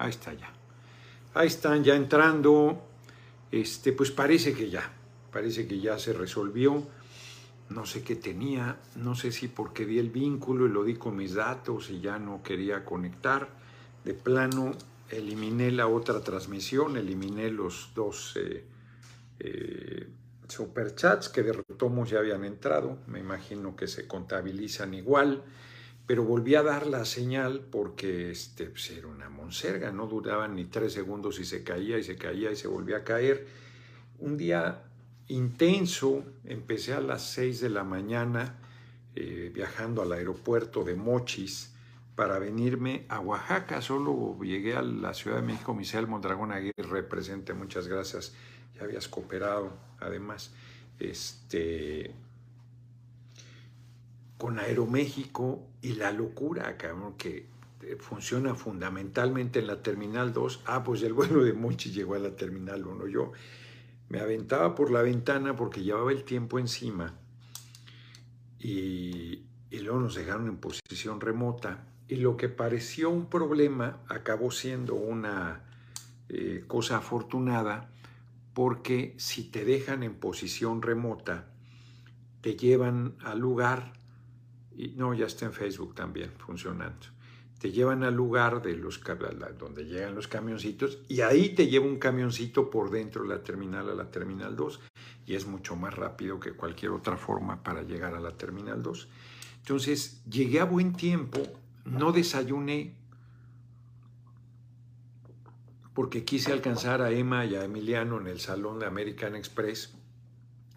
ahí está ya. Ahí están ya entrando. Este, pues parece que ya, parece que ya se resolvió. No sé qué tenía, no sé si porque di el vínculo y lo di con mis datos y ya no quería conectar. De plano, eliminé la otra transmisión, eliminé los dos eh, eh, superchats que de retomos ya habían entrado. Me imagino que se contabilizan igual pero volví a dar la señal porque este, pues, era una monserga, no duraban ni tres segundos y se caía y se caía y se volvía a caer. Un día intenso, empecé a las seis de la mañana eh, viajando al aeropuerto de Mochis para venirme a Oaxaca. Solo llegué a la Ciudad de México, Misael Mondragón Aguirre, presente, muchas gracias, ya habías cooperado además. Este, con Aeroméxico y la locura, cabrón, que eh, funciona fundamentalmente en la Terminal 2. Ah, pues el vuelo de Monchi llegó a la Terminal 1. Yo me aventaba por la ventana porque llevaba el tiempo encima y, luego nos dejaron en posición remota. Y lo que pareció un problema acabó siendo una eh, cosa afortunada porque si te dejan en posición remota, te llevan al lugar no, ya está en Facebook también funcionando. Te llevan al lugar de los, donde llegan los camioncitos y ahí te lleva un camioncito por dentro de la terminal a la terminal 2 y es mucho más rápido que cualquier otra forma para llegar a la terminal 2. Entonces llegué a buen tiempo, no desayuné porque quise alcanzar a Emma y a Emiliano en el salón de American Express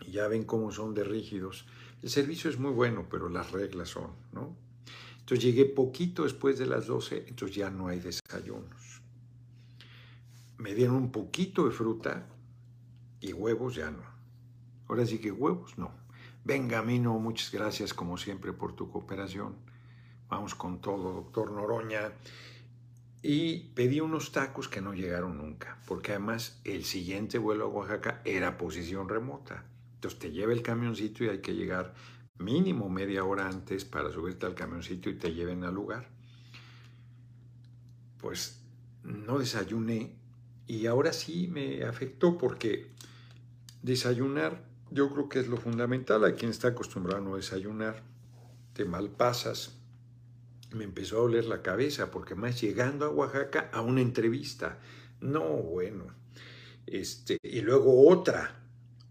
y ya ven cómo son de rígidos. El servicio es muy bueno, pero las reglas son, ¿no? Entonces llegué poquito después de las 12, entonces ya no hay desayunos. Me dieron un poquito de fruta y huevos ya no. Ahora sí que huevos no. Venga, Mino, muchas gracias como siempre por tu cooperación. Vamos con todo, doctor Noroña. Y pedí unos tacos que no llegaron nunca, porque además el siguiente vuelo a Oaxaca era posición remota. Entonces te lleva el camioncito y hay que llegar mínimo media hora antes para subirte al camioncito y te lleven al lugar. Pues no desayuné y ahora sí me afectó porque desayunar yo creo que es lo fundamental. Hay quien está acostumbrado a no desayunar, te malpasas. Me empezó a doler la cabeza porque más llegando a Oaxaca a una entrevista. No, bueno. Este, y luego otra,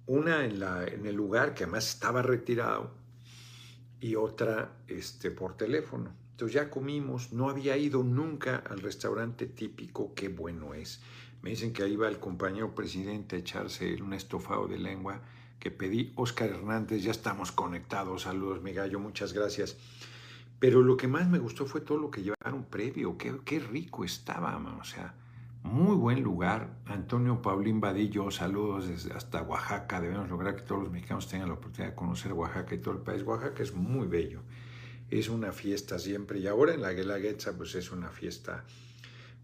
una en, la, en el lugar que además estaba retirado y otra este, por teléfono. Entonces ya comimos, no había ido nunca al restaurante típico, qué bueno es. Me dicen que ahí va el compañero presidente a echarse un estofado de lengua que pedí. Oscar Hernández, ya estamos conectados. Saludos, mi gallo, muchas gracias. Pero lo que más me gustó fue todo lo que llevaron previo. Qué, qué rico estaba, o sea, muy buen lugar. Antonio Paulín Vadillo, saludos desde hasta Oaxaca. Debemos lograr que todos los mexicanos tengan la oportunidad de conocer Oaxaca y todo el país. Oaxaca es muy bello. Es una fiesta siempre. Y ahora en la Guelaguetza, pues es una fiesta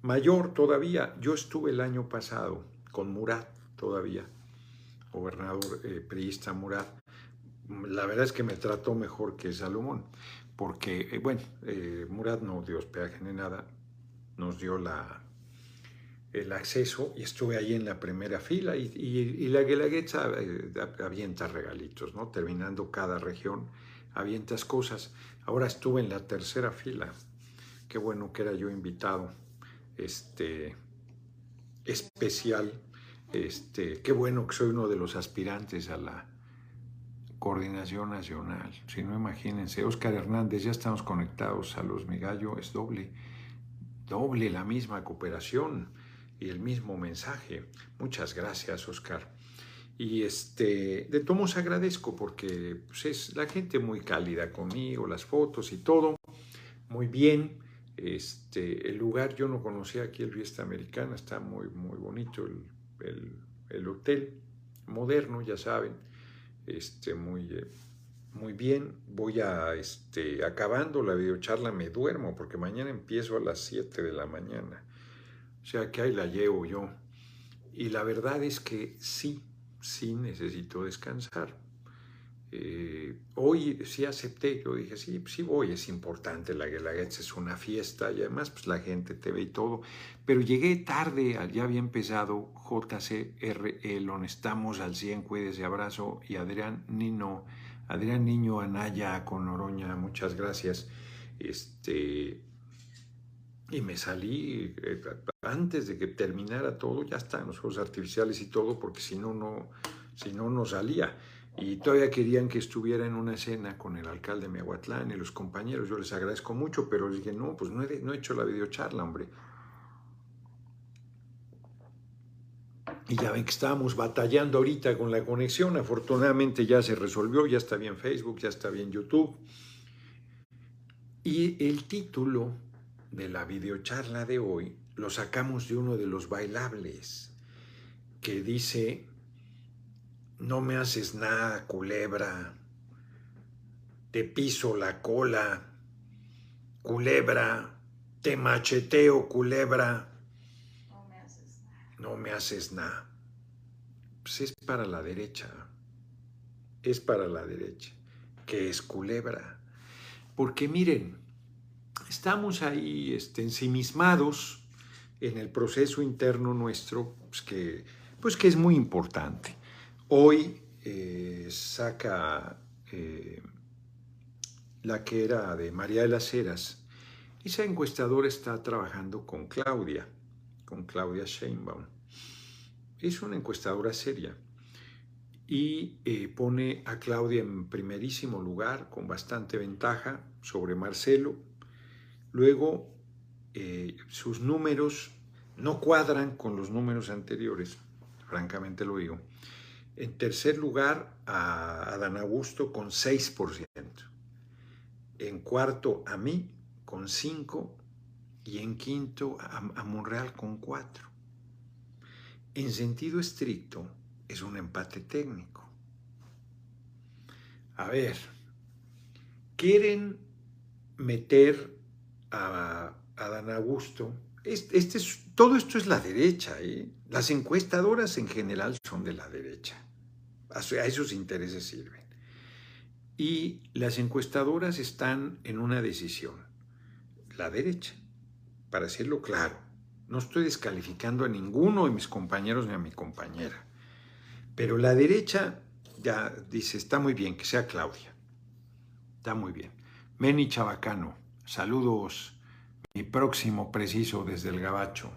mayor todavía. Yo estuve el año pasado con Murat todavía, gobernador eh, priista Murat. La verdad es que me trató mejor que Salomón, porque, eh, bueno, eh, Murat no dio hospedaje ni nada, nos dio la, el acceso y estuve ahí en la primera fila y, la Guelaguetza eh, avienta regalitos, ¿no? Terminando cada región, avientas cosas. Ahora estuve en la tercera fila. Qué bueno que era yo invitado, este, especial. Este, qué bueno que soy uno de los aspirantes a la coordinación nacional. Si no, imagínense, Oscar Hernández, ya estamos conectados a los Migallo, es doble, doble la misma cooperación y el mismo mensaje. Muchas gracias, Oscar. Y este, de todos agradezco porque pues, es la gente muy cálida conmigo, las fotos y todo, muy bien. Este, el lugar, yo no conocía aquí el Fiesta Americana, está muy, muy bonito el, el, hotel, moderno, ya saben, este, muy, eh, muy bien. Voy a, este, acabando la videocharla, me duermo porque mañana empiezo a las 7 de la mañana. Sea que ahí la llevo yo. Y la verdad es que sí, sí necesito descansar. eh, hoy sí acepté, yo dije, sí, sí voy, es importante, la Guelaguetza es una fiesta y además pues la gente te ve y todo, pero llegué tarde, ya había empezado JCRL, estamos al 100, cuídese, abrazo, y Adrián Nino, Adrián Niño Anaya con Oroña, muchas gracias, este, y me salí eh, antes de que terminara todo, ya están los juegos artificiales y todo, porque si no, no, si no, no salía. Y todavía querían que estuviera en una escena con el alcalde de Mehuatlán y los compañeros. Yo les agradezco mucho, pero les dije, no, pues no he, no he hecho la videocharla, hombre. Y ya ven que estábamos batallando ahorita con la conexión. Afortunadamente ya se resolvió, ya está bien Facebook, ya está bien YouTube. Y el título de la videocharla de hoy lo sacamos de uno de los bailables que dice no me haces nada, culebra. Te piso la cola, culebra. Te macheteo, culebra. No me haces nada. No me haces nada. Pues es para la derecha. Es para la derecha. Que es culebra. Porque miren, estamos ahí este, ensimismados en el proceso interno nuestro, pues que, pues que es muy importante. Hoy eh, saca eh, la que era de María de las Heras. Esa encuestadora está trabajando con Claudia, con Claudia Sheinbaum. Es una encuestadora seria y eh, pone a Claudia en primerísimo lugar con bastante ventaja sobre Marcelo. Luego sus números no cuadran con los números anteriores, francamente lo digo. En tercer lugar, a Adán Augusto con 6%. En cuarto, a mí con 5%. Y en quinto, a, Monreal con 4%. En sentido estricto, es un empate técnico. A ver, quieren meter a Adán Augusto. Este, es, todo esto es la derecha. ¿eh? Las encuestadoras en general son de la derecha a esos intereses sirven. Y las encuestadoras están en una decisión, la derecha, para decirlo claro. No estoy descalificando a ninguno de mis compañeros ni a mi compañera, pero la derecha ya dice, está muy bien, que sea Claudia. Está muy bien. Meni Chabacano, saludos, mi próximo preciso desde el Gabacho.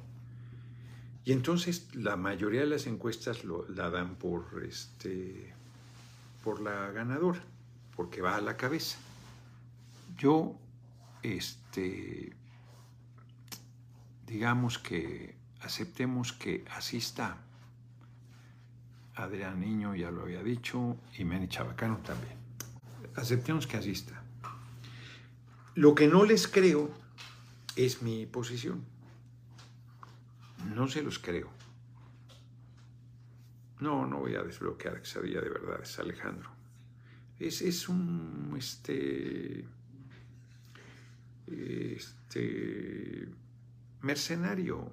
Y entonces la mayoría de las encuestas la dan por, este, por la ganadora, porque va a la cabeza. Yo, este, digamos que aceptemos que así está. Adrián Niño ya lo había dicho y Meni Chabacano también. Aceptemos que así está. Lo que no les creo es mi posición. No se los creo. No, no voy a desbloquear que sabía de verdad, es Alejandro. Es, es un este, este mercenario.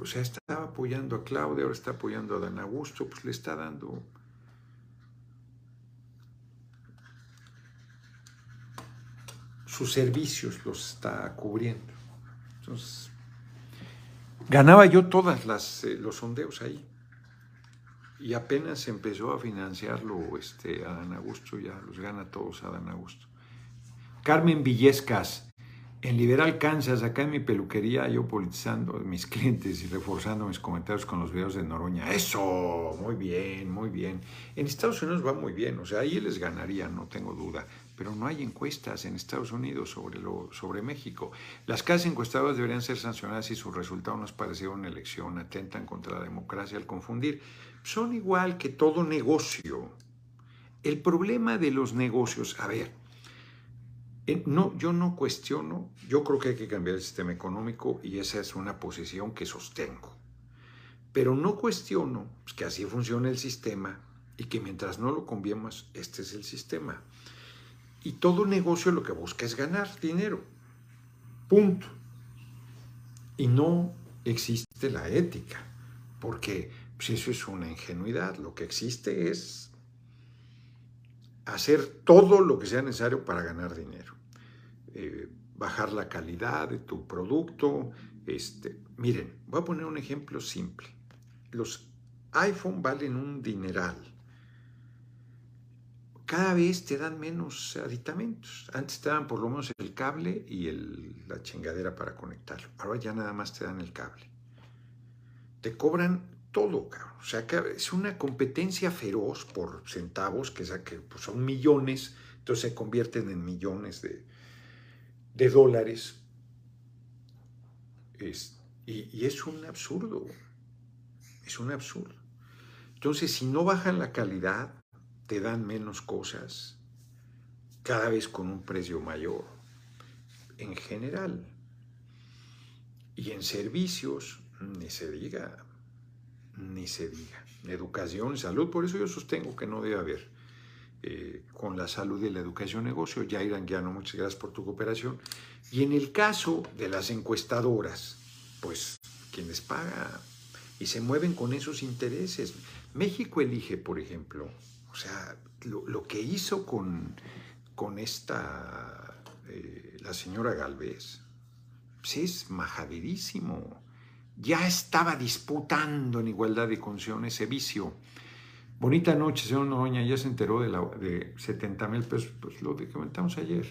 O sea, estaba apoyando a Claudia, ahora está apoyando a Dan Augusto, pues le está dando sus servicios, los está cubriendo. Entonces, Ganaba yo todas las eh, los sondeos ahí. Y apenas empezó a financiarlo este, Adán Augusto, ya los gana todos Adán Augusto. Carmen Villescas, en Liberal Kansas, acá en mi peluquería, yo politizando mis clientes y reforzando mis comentarios con los videos de Noroña. Eso, muy bien, muy bien. En Estados Unidos va muy bien, o sea, ahí les ganaría, no tengo duda pero no hay encuestas en Estados Unidos sobre, lo, sobre México. Las casas encuestadoras deberían ser sancionadas si su resultado no es parecido a una elección, atentan contra la democracia al confundir. Son igual que todo negocio. El problema de los negocios, a ver, no, yo no cuestiono, yo creo que hay que cambiar el sistema económico y esa es una posición que sostengo. Pero no cuestiono pues, que así funciona el sistema y que mientras no lo cambiemos, este es el sistema. Y todo negocio lo que busca es ganar dinero. Punto. Y no existe la ética, porque pues, eso es una ingenuidad. Lo que existe es hacer todo lo que sea necesario para ganar dinero. Eh, bajar la calidad de tu producto. Este, miren, voy a poner un ejemplo simple. Los iPhone valen un dineral. Cada vez te dan menos aditamentos. Antes te daban por lo menos el cable y la chingadera para conectarlo. Ahora ya nada más te dan el cable. Te cobran todo, cabrón. O sea, que es una competencia feroz por centavos, que, que pues, son millones, entonces se convierten en millones de, de dólares. y, y es un absurdo. Es un absurdo. Entonces, si no bajan la calidad, te dan menos cosas, cada vez con un precio mayor, en general. Y en servicios, ni se diga, ni se diga. Educación, salud, por eso yo sostengo que no debe haber eh, con la salud y la educación negocio. ya irán Guiano, muchas gracias por tu cooperación. Y en el caso de las encuestadoras, pues quienes pagan y se mueven con esos intereses. México elige, por ejemplo, sea, lo, que hizo con, con esta, eh, la señora Galvez, pues es majaderísimo ya estaba disputando en igualdad de condiciones ese vicio. Bonita noche, señor Noroña, ya se enteró de, la, de 70 mil pesos, pues lo que comentamos ayer.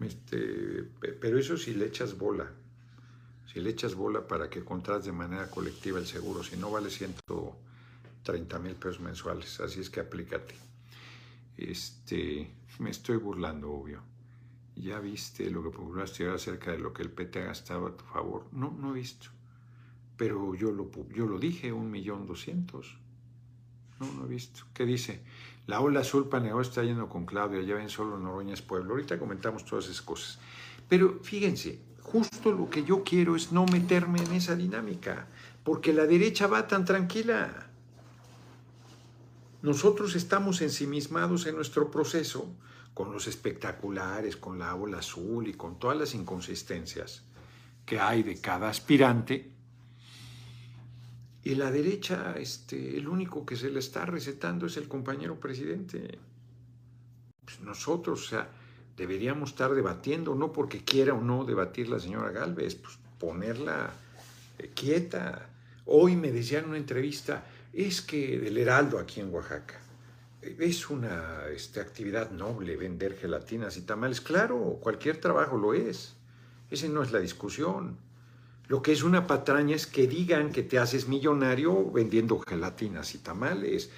Este, pero eso si le echas bola, si le echas bola para que contrates de manera colectiva el seguro, si no vale 130 mil pesos mensuales, así es que aplícate. Este, me estoy burlando, obvio. ¿Ya viste lo que publicaste acerca de lo que el PT ha gastado a tu favor? No, no he visto. Pero yo lo, yo lo dije, un millón doscientos. No, no he visto. ¿Qué dice? La ola azul paneó está yendo con Claudia, ya ven solo Noroña es pueblo. Ahorita comentamos todas esas cosas. Pero fíjense, justo lo que yo quiero es no meterme en esa dinámica, porque la derecha va tan tranquila. Nosotros estamos ensimismados en nuestro proceso con los espectaculares, con la ola azul y con todas las inconsistencias que hay de cada aspirante y la derecha, este, el único que se le está recetando es el compañero presidente. Pues nosotros, o sea, deberíamos estar debatiendo, no porque quiera o no debatir la señora Galvez, pues ponerla eh, quieta. Hoy me decía en una entrevista, es que del Heraldo aquí en Oaxaca, es una este, actividad noble vender gelatinas y tamales. Claro, cualquier trabajo lo es. Esa no es la discusión. Lo que es una patraña es que digan que te haces millonario vendiendo gelatinas y tamales.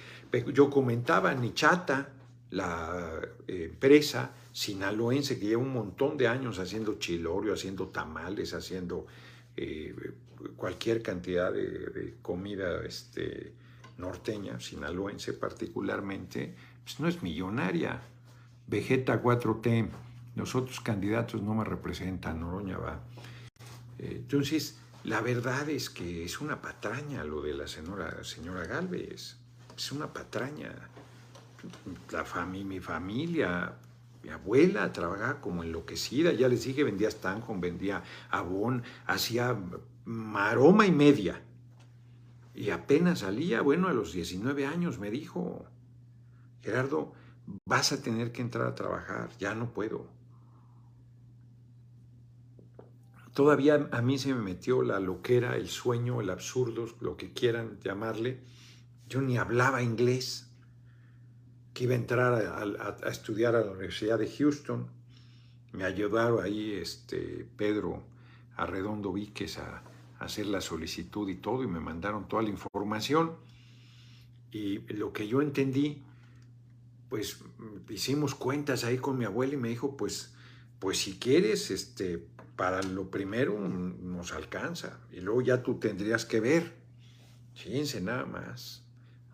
Yo comentaba, Nichata, la eh, empresa sinaloense que lleva un montón de años haciendo chilorio, haciendo tamales, haciendo eh, cualquier cantidad de, comida este, norteña, sinaloense particularmente, pues no es millonaria. Vegeta 4T, los otros candidatos no me representan, Noroña va. Entonces, la verdad es que es una patraña lo de la señora, señora Galvez. Es una patraña. La mi familia, mi abuela trabajaba como enloquecida. Ya les dije, vendía Stanton, vendía Avon, hacía maroma y media. Y apenas salía, bueno, a los 19 años me dijo, Gerardo, vas a tener que entrar a trabajar, ya no puedo. Todavía a mí se me metió la loquera, el sueño, el absurdo, lo que quieran llamarle. Yo ni hablaba inglés, que iba a entrar a, estudiar a la Universidad de Houston. Me ayudaron ahí este, Pedro Arredondo Víquez a, a hacer la solicitud y todo, y me mandaron toda la información. Y lo que yo entendí, pues hicimos cuentas ahí con mi abuela y me dijo, pues, pues si quieres, este, para lo primero nos alcanza y luego ya tú tendrías que ver. Fíjense nada más.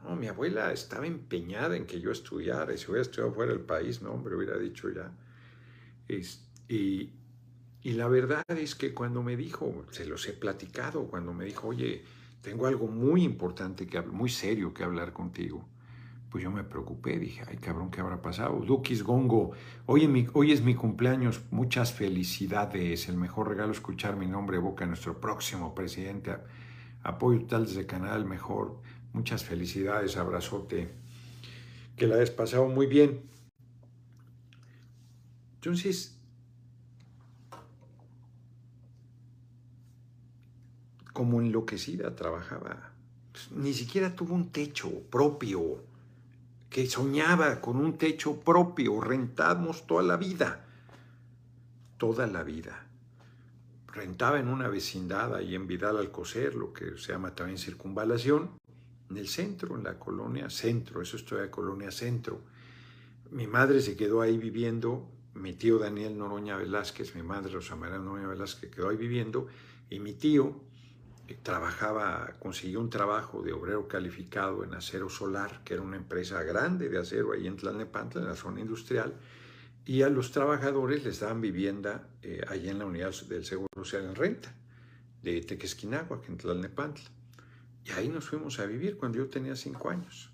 No, mi abuela estaba empeñada en que yo estudiara y si hubiera estudiado fuera del país, no, hombre, hubiera dicho ya. y, y la verdad es que cuando me dijo, se los he platicado, cuando me dijo, oye, tengo algo muy importante, que, muy serio que hablar contigo pues yo me preocupé, dije, ay cabrón, ¿qué habrá pasado? Dukis Gongo, hoy, hoy es mi cumpleaños, muchas felicidades, el mejor regalo escuchar mi nombre boca nuestro próximo presidente, apoyo tal desde Canal Mejor, muchas felicidades, abrazote. que la hayas pasado muy bien. Entonces, como enloquecida trabajaba. Ni siquiera tuvo un techo propio, que soñaba con un techo propio. Rentamos toda la vida, toda la vida. Rentaba en una vecindad ahí en Vidal Alcocer, lo que se llama también circunvalación, en el centro, en la colonia centro, eso es toda colonia centro. Mi madre se quedó ahí viviendo, mi tío Daniel Noroña Velázquez, mi madre Rosa María Noroña Velázquez quedó ahí viviendo, y mi tío trabajaba, consiguió un trabajo de obrero calificado en acero solar, que era una empresa grande de acero ahí en Tlalnepantla, en la zona industrial, y a los trabajadores les daban vivienda eh, allí en la unidad del Seguro Social en renta, de Tequesquinagua, en Tlalnepantla. Y ahí nos fuimos a vivir cuando yo tenía cinco años.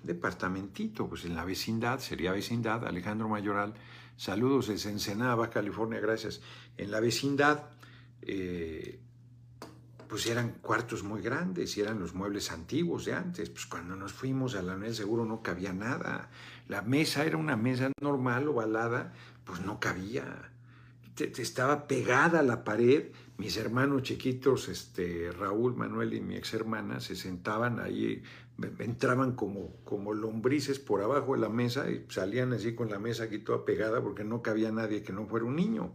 Un departamentito, pues en la vecindad, sería vecindad, Alejandro Mayoral. Saludos desde Ensenada, California, gracias. En la vecindad, eh, pues eran cuartos muy grandes y eran los muebles antiguos de antes. Pues cuando nos fuimos a la seguro no cabía nada. La mesa era una mesa normal, ovalada, pues no cabía. Estaba pegada a la pared mis hermanos chiquitos, este, Raúl, Manuel y mi ex hermana, se sentaban ahí, entraban como, como lombrices por abajo de la mesa y salían así con la mesa aquí toda pegada porque no cabía nadie que no fuera un niño.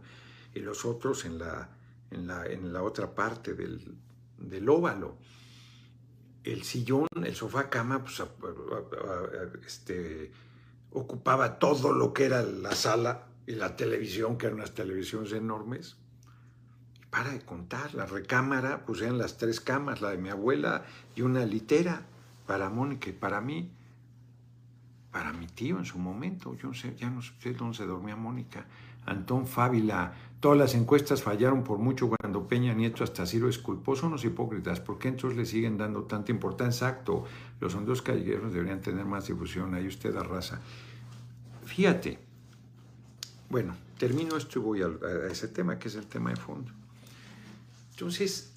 Y los otros en la, en la, en la otra parte del, del óvalo. El sillón, el sofá cama, pues, este, ocupaba todo lo que era la sala y la televisión, que eran unas televisiones enormes para de contar, la recámara, pues eran las tres camas, la de mi abuela y una litera para Mónica y para mí, para mi tío en su momento. Yo no sé, ya no sé dónde se dormía Mónica. Antón Fábila, todas las encuestas fallaron por mucho cuando Peña Nieto hasta Ciro es culposo, unos hipócritas. ¿Por qué entonces le siguen dando tanta importancia? Exacto, los hondos callejeros deberían tener más difusión. Ahí usted arrasa. Fíjate, bueno, termino esto y voy a ese tema, que es el tema de fondo. Entonces,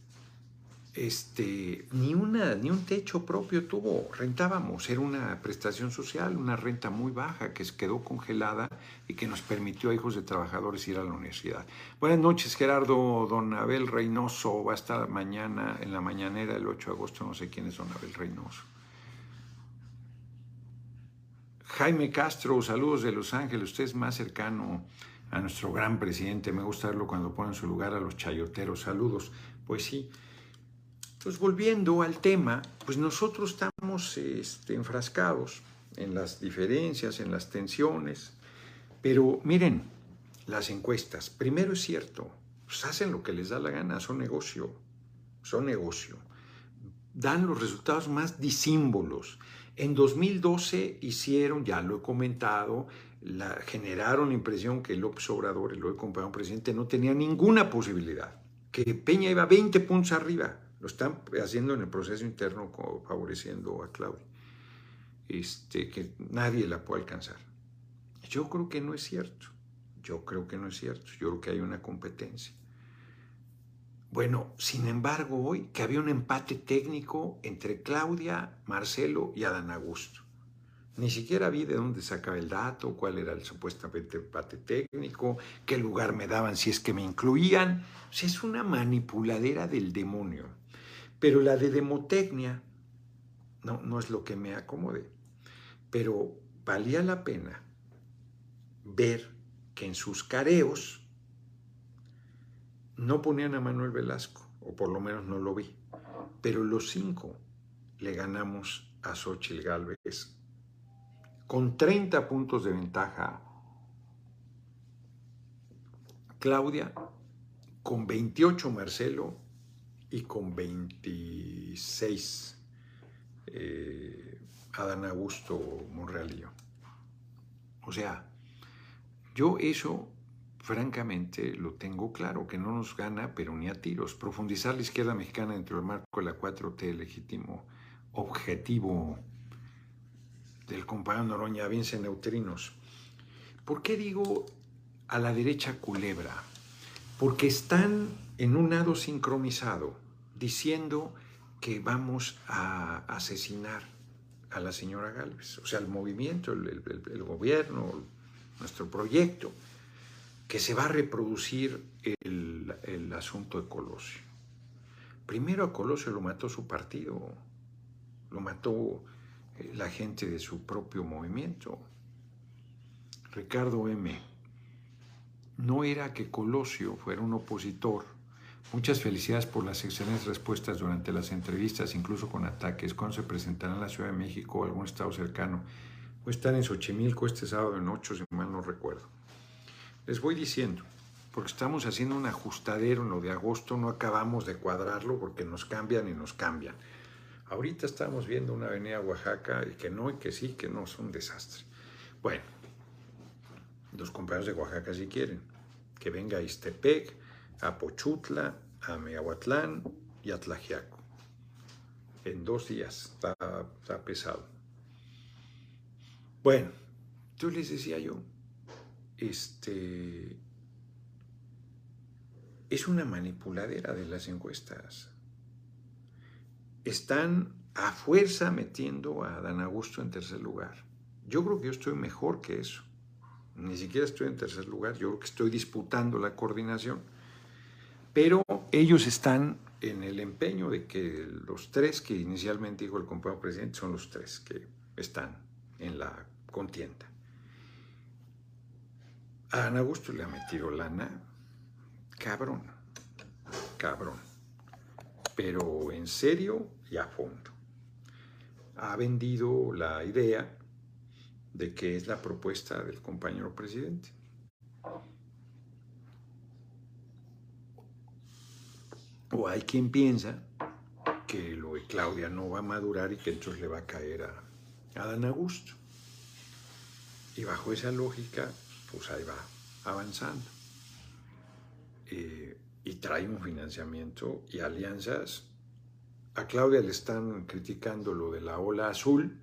este, ni, una, ni un techo propio tuvo, rentábamos, era una prestación social, una renta muy baja que quedó congelada y que nos permitió a hijos de trabajadores ir a la universidad. Buenas noches, Gerardo, don Abel Reynoso va a estar mañana en la mañanera el 8 de agosto, no sé quién es don Abel Reynoso. Jaime Castro, saludos de Los Ángeles, usted es más cercano a nuestro gran presidente. Me gusta verlo cuando pone en su lugar a los chayoteros. Saludos. Pues sí. Pues volviendo al tema, pues nosotros estamos este, enfrascados en las diferencias, en las tensiones. Pero miren, las encuestas, primero es cierto, pues hacen lo que les da la gana, son negocio, son negocio. Dan los resultados más disímbolos. En 2012 hicieron, ya lo he comentado, generaron la impresión que López Obrador, el hoy compañero presidente, no tenía ninguna posibilidad, que Peña iba 20 puntos arriba. Lo están haciendo en el proceso interno favoreciendo a Claudia. Este, que nadie la puede alcanzar. Yo creo que no es cierto. Yo creo que no es cierto. Yo creo que hay una competencia. Bueno, sin embargo, hoy que había un empate técnico entre Claudia, Marcelo y Adán Augusto. Ni siquiera vi de dónde sacaba el dato, cuál era el supuestamente empate técnico, qué lugar me daban si es que me incluían. O sea, es una manipuladera del demonio. Pero la de demotecnia no, no es lo que me acomode. Pero valía la pena ver que en sus careos no ponían a Manuel Velasco, o por lo menos no lo vi. Pero los cinco le ganamos a Xochitl Galvez con 30 puntos de ventaja. Claudia con 28 Marcelo y con 26 eh, Adán Augusto Monreal O sea, yo eso francamente lo tengo claro, que no nos gana, pero ni a tiros. Profundizar la izquierda mexicana dentro del marco de la 4T, legítimo objetivo del compañero Noroña Vince Neutrinos. ¿Por qué digo a la derecha culebra? Porque están en un lado sincronizado diciendo que vamos a asesinar a la señora Galvez, o sea, el movimiento, el gobierno, nuestro proyecto, que se va a reproducir el, el asunto de Colosio. Primero a Colosio lo mató su partido, lo mató eh, la gente de su propio movimiento. Ricardo M. No era que Colosio fuera un opositor. Muchas felicidades por las excelentes respuestas durante las entrevistas, incluso con ataques. ¿Cuándo se presentará en la Ciudad de México o algún estado cercano? Voy a estar en Xochimilco este sábado en 8, si mal no recuerdo. Les voy diciendo, porque estamos haciendo un ajustadero en lo de agosto, no acabamos de cuadrarlo porque nos cambian y nos cambian. Ahorita estamos viendo una avenida Oaxaca y que no, y que sí, que no, es un desastre. Bueno, los compañeros de Oaxaca si quieren, que venga Istepec, a Pochutla, a Meahuatlán y a Tlajiaco. En dos días, está, está pesado. Bueno, entonces les decía yo, este, es una manipuladera de las encuestas. Están a fuerza metiendo a Dan Augusto en tercer lugar. Yo creo que yo estoy mejor que eso. Ni siquiera estoy en tercer lugar, yo creo que estoy disputando la coordinación. Pero ellos están en el empeño de que los tres que inicialmente dijo el compañero presidente son los tres que están en la contienda. A Ana Augusto le ha metido lana, cabrón, cabrón, pero en serio y a fondo. Ha vendido la idea de que es la propuesta del compañero presidente. O hay quien piensa que lo de Claudia no va a madurar y que entonces le va a caer a, a Augusto. Y bajo esa lógica, pues ahí va avanzando. Eh, y trae un financiamiento y alianzas. A Claudia le están criticando lo de la ola azul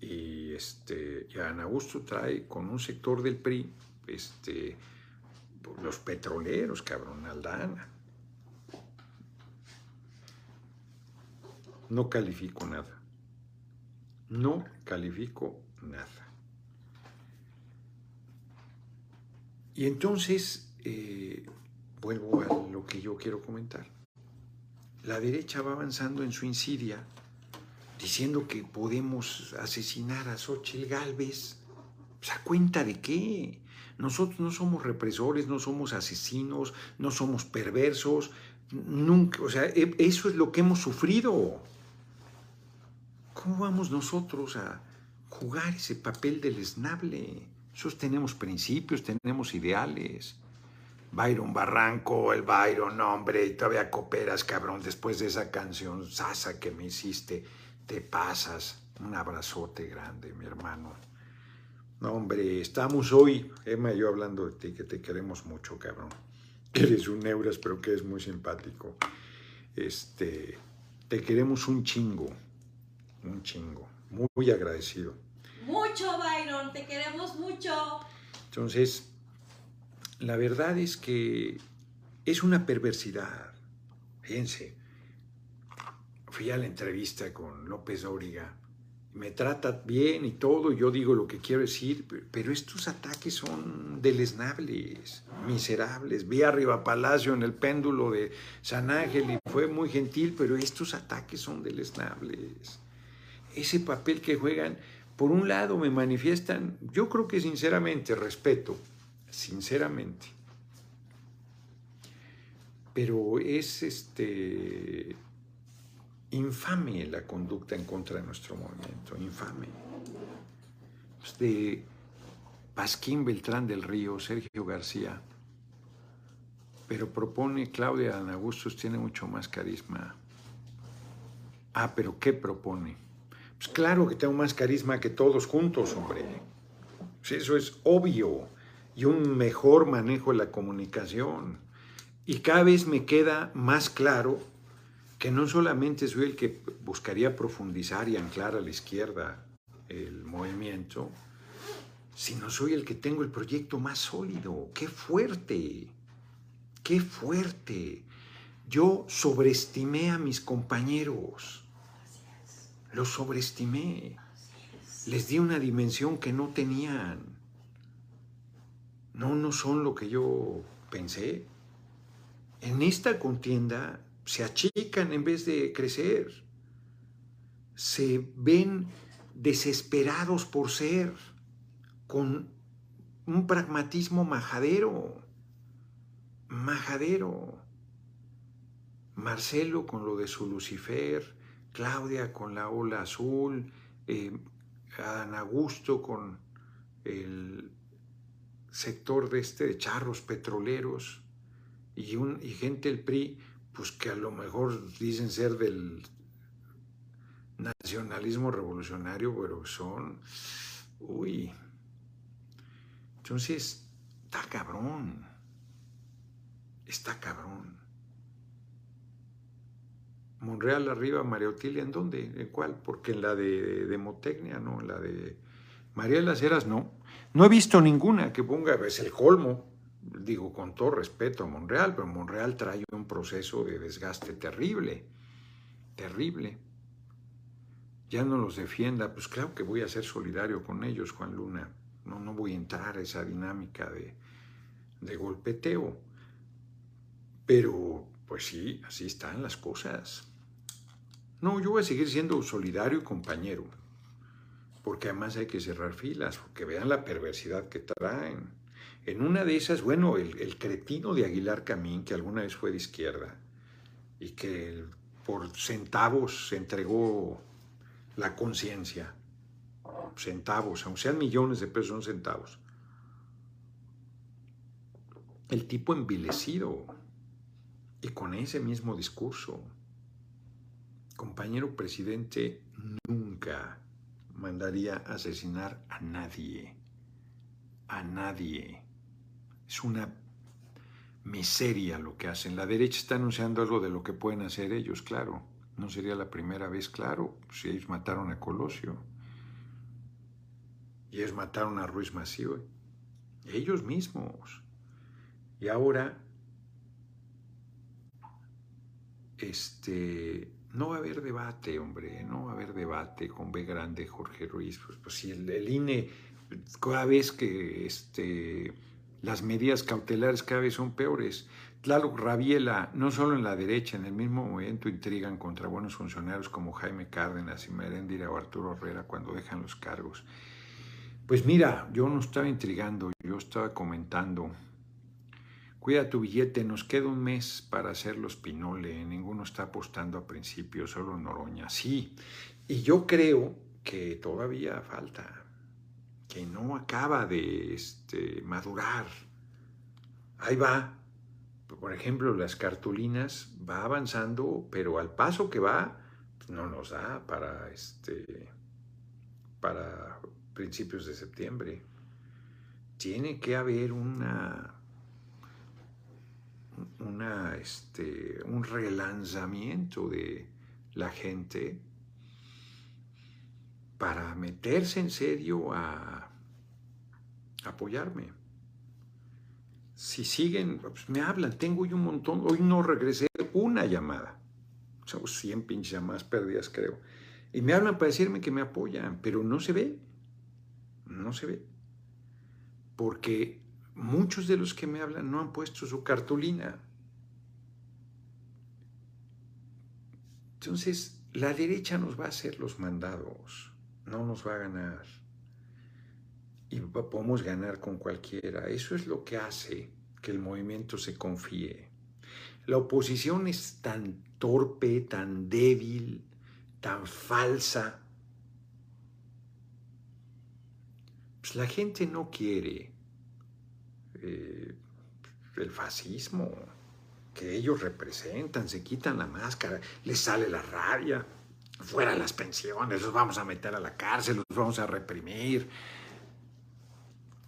y, este, a Ana Augusto trae con un sector del PRI este, los petroleros, cabrón, Aldana. No califico nada. No califico nada. Y entonces, eh, vuelvo a lo que yo quiero comentar. La derecha va avanzando en su insidia, diciendo que podemos asesinar a Xochitl Galvez. ¿Se da cuenta de qué? Nosotros no somos represores, no somos asesinos, no somos perversos, nunca, o sea, e- eso es lo que hemos sufrido. ¿Cómo vamos nosotros a jugar ese papel del esnable? Nosotros tenemos principios, tenemos ideales. Byron Barranco, el Byron, hombre, y todavía cooperas, cabrón, después de esa canción sasa que me hiciste, te pasas. Un abrazote grande, mi hermano. No, hombre, estamos hoy, Emma y yo hablando de ti, que te queremos mucho, cabrón. Eres un neuras, pero que es muy simpático. Este, te queremos un chingo, un chingo, muy, muy agradecido. Mucho, Byron, te queremos mucho. Entonces, la verdad es que es una perversidad. Fíjense, fui a la entrevista con López Dóriga, me trata bien y todo, yo digo lo que quiero decir, pero estos ataques son deleznables, miserables. Vi arriba Palacio en el péndulo de San Ángel y fue muy gentil, pero estos ataques son deleznables. Ese papel que juegan, por un lado me manifiestan, yo creo que sinceramente, respeto, sinceramente. Pero es este infame la conducta en contra de nuestro movimiento, infame. De Pasquín Beltrán del Río, Sergio García, pero propone Claudia Dan tiene mucho más carisma. Ah, pero ¿qué propone? Pues claro que tengo más carisma que todos juntos, hombre. Pues eso es obvio. Y un mejor manejo de la comunicación. Y cada vez me queda más claro que no solamente soy el que buscaría profundizar y anclar a la izquierda el movimiento, sino soy el que tengo el proyecto más sólido. ¡Qué fuerte! ¡Qué fuerte! Yo sobreestimé a mis compañeros. Los sobreestimé. Les di una dimensión que no tenían. No, no son lo que yo pensé. En esta contienda se achican en vez de crecer. Se ven desesperados por ser, con un pragmatismo majadero. Majadero. Marcelo con lo de su Lucifer, Claudia con la ola azul, eh, Adán Augusto con el sector de este de charros petroleros y, un, y gente del PRI, pues que a lo mejor dicen ser del nacionalismo revolucionario, pero son, uy, entonces está cabrón, está cabrón. Monreal arriba, María Otilia, ¿en dónde? ¿En cuál? Porque en la de Demotecnia, no, en la de María de las Heras, no. No he visto ninguna que ponga, es el colmo, digo con todo respeto a Monreal, pero Monreal trae un proceso de desgaste terrible, terrible. Ya no los defienda, pues claro que voy a ser solidario con ellos, Juan Luna. No, no voy a entrar a esa dinámica de, de golpeteo. Pero, pues sí, así están las cosas. No, yo voy a seguir siendo solidario y compañero, porque además hay que cerrar filas, porque vean la perversidad que traen. En una de esas, bueno, el, cretino de Aguilar Camín, que alguna vez fue de izquierda, y que por centavos se entregó la conciencia, centavos, aunque sean millones de pesos, son centavos. El tipo envilecido, y con ese mismo discurso, compañero presidente nunca mandaría asesinar a nadie. A nadie. Es una miseria lo que hacen. La derecha está anunciando algo de lo que pueden hacer ellos, claro. No sería la primera vez, claro, si ellos mataron a Colosio. Y ellos mataron a Ruiz Massieu. Ellos mismos. Y ahora, este, no va a haber debate, hombre, no va a haber debate con B grande Jorge Ruiz. Pues, pues si el, INE, cada vez que este, las medidas cautelares cada vez son peores. Claro, Rabiela, no solo en la derecha, en el mismo momento intrigan contra buenos funcionarios como Jaime Cárdenas y Merendira o Arturo Herrera cuando dejan los cargos. Pues mira, yo no estaba intrigando, yo estaba comentando Cuida tu billete, nos queda un mes para hacer los Pinole, ninguno está apostando a principio, solo Noroña. Sí, y yo creo que todavía falta, que no acaba de este, madurar. Ahí va. Por ejemplo, las cartulinas va avanzando, pero al paso que va, no nos da para, este, para principios de septiembre. Tiene que haber una este, un relanzamiento de la gente para meterse en serio a apoyarme. Si siguen, pues me hablan, tengo yo un montón, hoy no regresé una llamada, son 100 pinches llamadas perdidas creo, y me hablan para decirme que me apoyan, pero no se ve, no se ve, porque muchos de los que me hablan no han puesto su cartulina. Entonces, la derecha nos va a hacer los mandados, no nos va a ganar. Y podemos ganar con cualquiera. Eso es lo que hace que el movimiento se confíe. La oposición es tan torpe, tan débil, tan falsa. Pues la gente no quiere eh, el fascismo que ellos representan, se quitan la máscara, les sale la rabia, fuera las pensiones, los vamos a meter a la cárcel, los vamos a reprimir.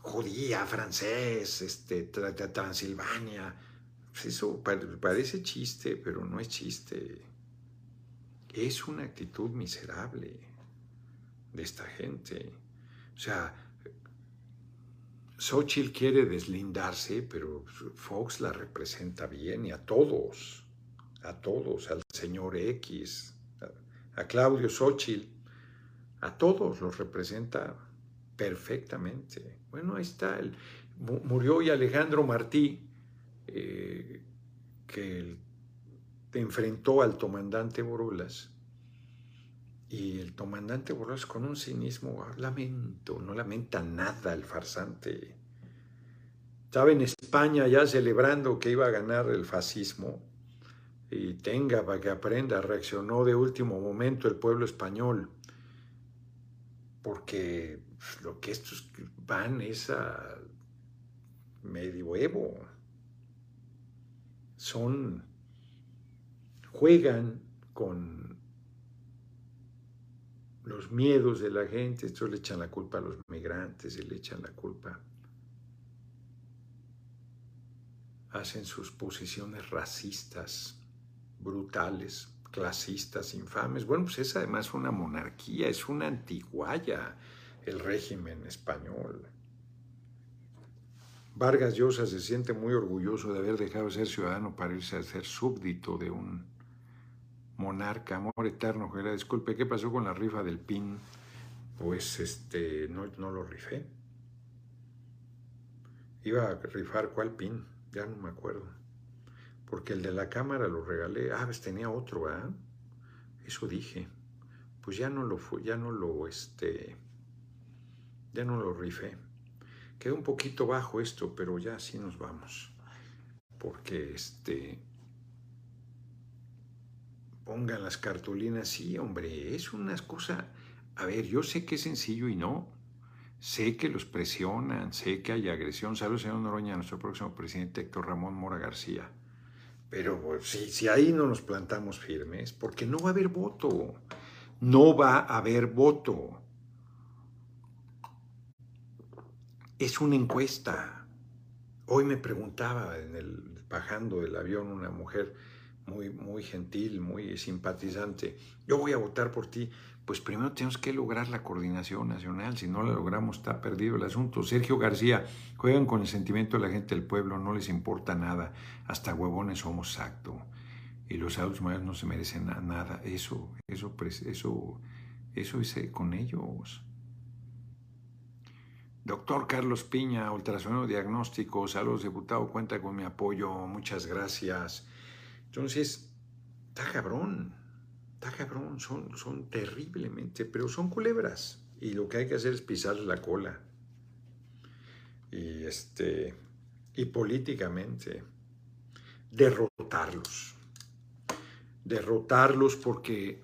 Judía, francés, este, Transilvania. Pues eso parece chiste, pero no es chiste. Es una actitud miserable de esta gente. O sea, Xochitl quiere deslindarse, pero Fox la representa bien y a todos, a todos, al señor X, a, Claudio Xochitl. A todos los representa perfectamente. Bueno, ahí está. El, murió y Alejandro Martí, eh, que enfrentó al comandante Borolas. Y el comandante Borolas con un cinismo, lamento, no lamenta nada el farsante. Estaba en España ya celebrando que iba a ganar el fascismo y tenga para que aprenda, reaccionó de último momento el pueblo español, porque lo que estos van es a medioevo, son, juegan con los miedos de la gente, estos le echan la culpa a los migrantes y le echan la culpa hacen sus posiciones racistas, brutales, clasistas, infames. Bueno, pues es además una monarquía, es una antiguaya el régimen español. Vargas Llosa se siente muy orgulloso de haber dejado de ser ciudadano para irse a ser súbdito de un monarca, amor eterno, que disculpe, ¿qué pasó con la rifa del PIN? Pues este, no, no lo rifé. Iba a rifar cuál PIN, ya no me acuerdo porque el de la cámara lo regalé. Ah, pues tenía otro, ¿ah? Eso dije. Pues ya no lo fue, ya no lo, este, ya no lo rifé. Quedó un poquito bajo esto, pero ya así nos vamos. Porque, este, pongan las cartulinas, sí, hombre, es una cosa, a ver, yo sé que es sencillo y no. Sé que los presionan, sé que hay agresión. Saludos, señor Noroña, nuestro próximo presidente Héctor Ramón Mora García. Pero pues, si, si ahí no nos plantamos firmes, porque no va a haber voto, no va a haber voto. Es una encuesta. Hoy me preguntaba en el bajando del avión una mujer muy, muy gentil, muy simpatizante, yo voy a votar por ti pues primero tenemos que lograr la coordinación nacional. Si no la logramos, está perdido el asunto. Sergio García, juegan con el sentimiento de la gente del pueblo, no les importa nada. Hasta huevones somos exacto. Y los adultos mayores no se merecen nada. Eso, eso, eso, eso es eh, con ellos. Doctor Carlos Piña, ultrasonido diagnóstico, saludos diputado, cuenta con mi apoyo, muchas gracias. Entonces, está cabrón. Está cabrón, son, son terriblemente, pero son culebras. Y lo que hay que hacer es pisarles la cola. Y este. Y políticamente. Derrotarlos. Derrotarlos porque.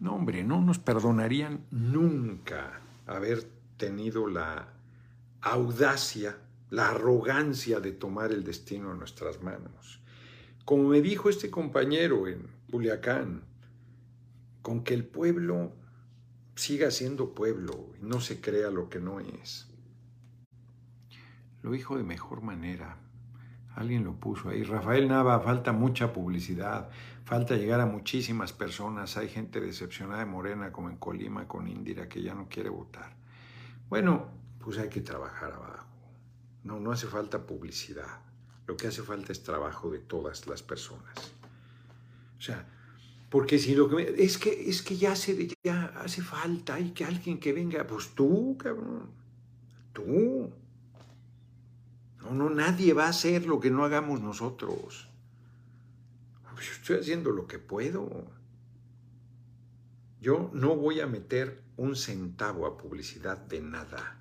No, hombre, no nos perdonarían nunca haber tenido la audacia, la arrogancia de tomar el destino en nuestras manos. Como me dijo este compañero en Culiacán, con que el pueblo siga siendo pueblo y no se crea lo que no es. Lo dijo de mejor manera. Alguien lo puso ahí. Rafael Nava, falta mucha publicidad, falta llegar a muchísimas personas. Hay gente decepcionada de Morena, como en Colima, con Indira, que ya no quiere votar. Bueno, pues hay que trabajar abajo. No, no hace falta publicidad. Lo que hace falta es trabajo de todas las personas. O sea, porque si lo que es que es que ya hace, ya hace falta, hay que alguien que venga, pues tú, cabrón, tú. No, no, nadie va a hacer lo que no hagamos nosotros. Pues yo estoy haciendo lo que puedo. Yo no voy a meter un centavo a publicidad de nada.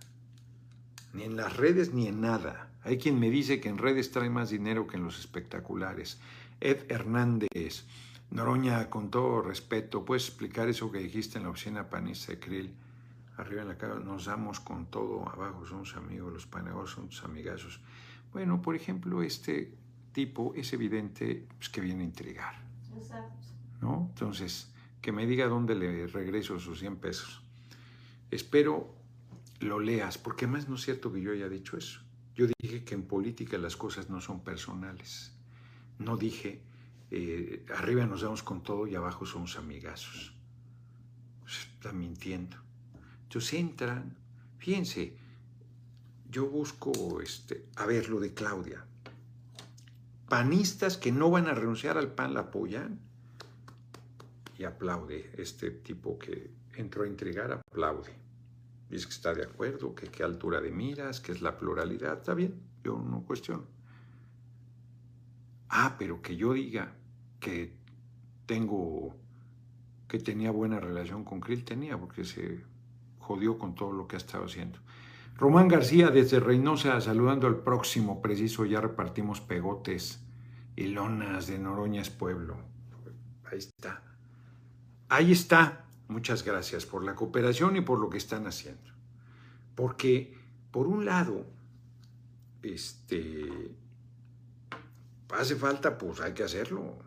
Ni en las redes ni en nada. Hay quien me dice que en redes trae más dinero que en los espectaculares. Ed Hernández. Noroña, con todo respeto, ¿puedes explicar eso que dijiste en la oficina panista de Krill? Arriba en la cara nos damos con todo, abajo somos amigos, los panegos son tus amigazos. Bueno, por ejemplo, este tipo es evidente pues, que viene a intrigar. Exacto. ¿No? Entonces, que me diga dónde le regreso sus 100 pesos. Espero lo leas, porque además no es cierto que yo haya dicho eso. Yo dije que en política las cosas no son personales. No dije eh, arriba nos damos con todo y abajo somos amigazos. Está mintiendo. Entonces entran, fíjense, yo busco, este, a ver, lo de Claudia. Panistas que no van a renunciar al PAN la apoyan y aplaude este tipo que entró a intrigar, aplaude. Dice que está de acuerdo, que qué altura de miras, que es la pluralidad. Está bien, yo no cuestiono. Ah, pero que yo diga que tengo, que tenía buena relación con Krill, tenía, porque se jodió con todo lo que ha estado haciendo. Román García desde Reynosa saludando al próximo preciso, ya repartimos pegotes y lonas de Noroñas Pueblo. Ahí está. Ahí está. Muchas gracias por la cooperación y por lo que están haciendo. Porque, por un lado, este, hace falta, pues hay que hacerlo.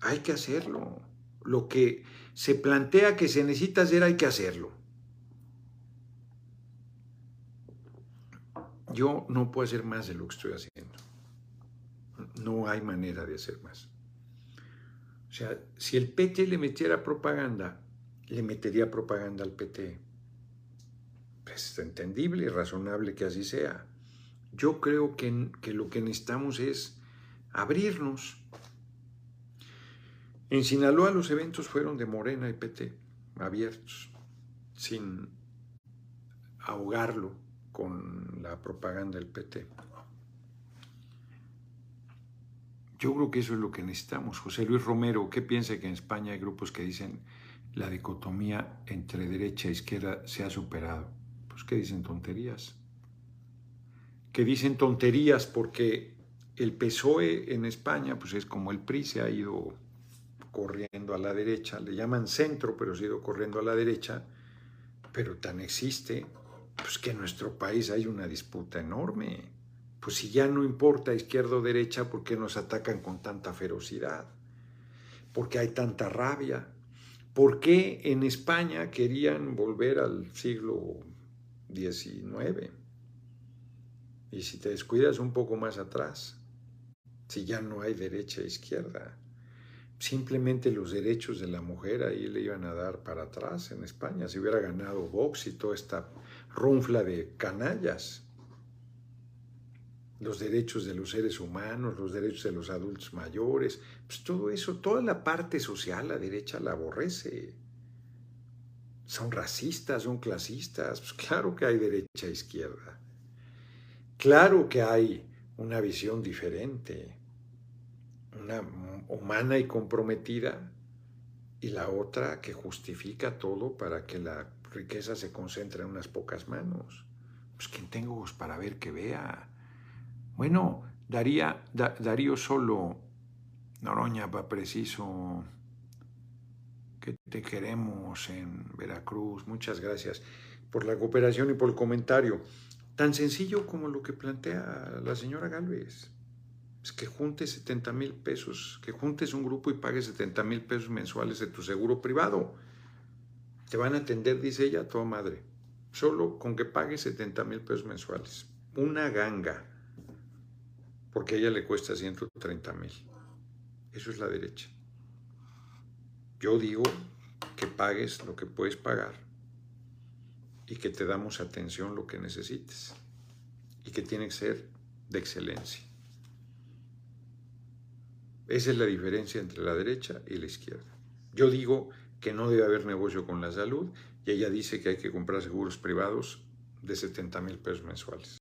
Hay que hacerlo. Lo que se plantea que se necesita hacer, hay que hacerlo. Yo no puedo hacer más de lo que estoy haciendo. No hay manera de hacer más. O sea, si el PT le metiera propaganda, le metería propaganda al PT. Pues es entendible y razonable que así sea. Yo creo que, que lo que necesitamos es abrirnos. En Sinaloa los eventos fueron de Morena y PT, abiertos, sin ahogarlo con la propaganda del PT. Yo creo que eso es lo que necesitamos. José Luis Romero, ¿qué piensa que en España hay grupos que dicen la dicotomía entre derecha e izquierda se ha superado? Pues que dicen tonterías. Que dicen tonterías porque el PSOE en España, pues es como el PRI se ha ido corriendo a la derecha, le llaman centro, pero se ha ido corriendo a la derecha, pero tan existe, pues que en nuestro país hay una disputa enorme pues si ya no importa izquierda o derecha, ¿por qué nos atacan con tanta ferocidad? ¿Por qué hay tanta rabia? ¿Por qué en España querían volver al siglo XIX? Y si te descuidas un poco más atrás, si ya no hay derecha e izquierda, simplemente los derechos de la mujer ahí le iban a dar para atrás en España, si hubiera ganado Vox y toda esta runfla de canallas los derechos de los seres humanos, los derechos de los adultos mayores, pues todo eso, toda la parte social, la derecha la aborrece. Son racistas, son clasistas, pues claro que hay derecha e izquierda. Claro que hay una visión diferente, una humana y comprometida, y la otra que justifica todo para que la riqueza se concentre en unas pocas manos. Pues quien tengo ojos para ver que vea bueno, daría, Darío solo, Noroña, va preciso que te queremos en Veracruz. Muchas gracias por la cooperación y por el comentario. Tan sencillo como lo que plantea la señora Galvez. Es que juntes 70 mil pesos, que juntes un grupo y pagues 70 mil pesos mensuales de tu seguro privado. Te van a atender, dice ella, a toda madre. Solo con que pagues 70 mil pesos mensuales. Una ganga porque a ella le cuesta 130 mil. Eso es la derecha. Yo digo que pagues lo que puedes pagar y que te damos atención lo que necesites y que tiene que ser de excelencia. Esa es la diferencia entre la derecha y la izquierda. Yo digo que no debe haber negocio con la salud y ella dice que hay que comprar seguros privados de 70 mil pesos mensuales.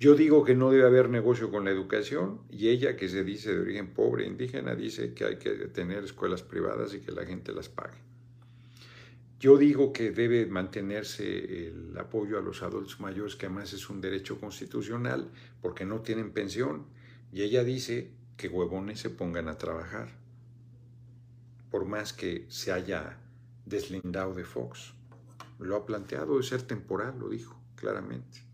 Yo digo que no debe haber negocio con la educación y ella, que se dice de origen pobre indígena, dice que hay que tener escuelas privadas y que la gente las pague. Yo digo que debe mantenerse el apoyo a los adultos mayores, que además es un derecho constitucional, porque no tienen pensión. Y ella dice que huevones se pongan a trabajar, por más que se haya deslindado de Fox. Lo ha planteado de ser temporal, lo dijo claramente.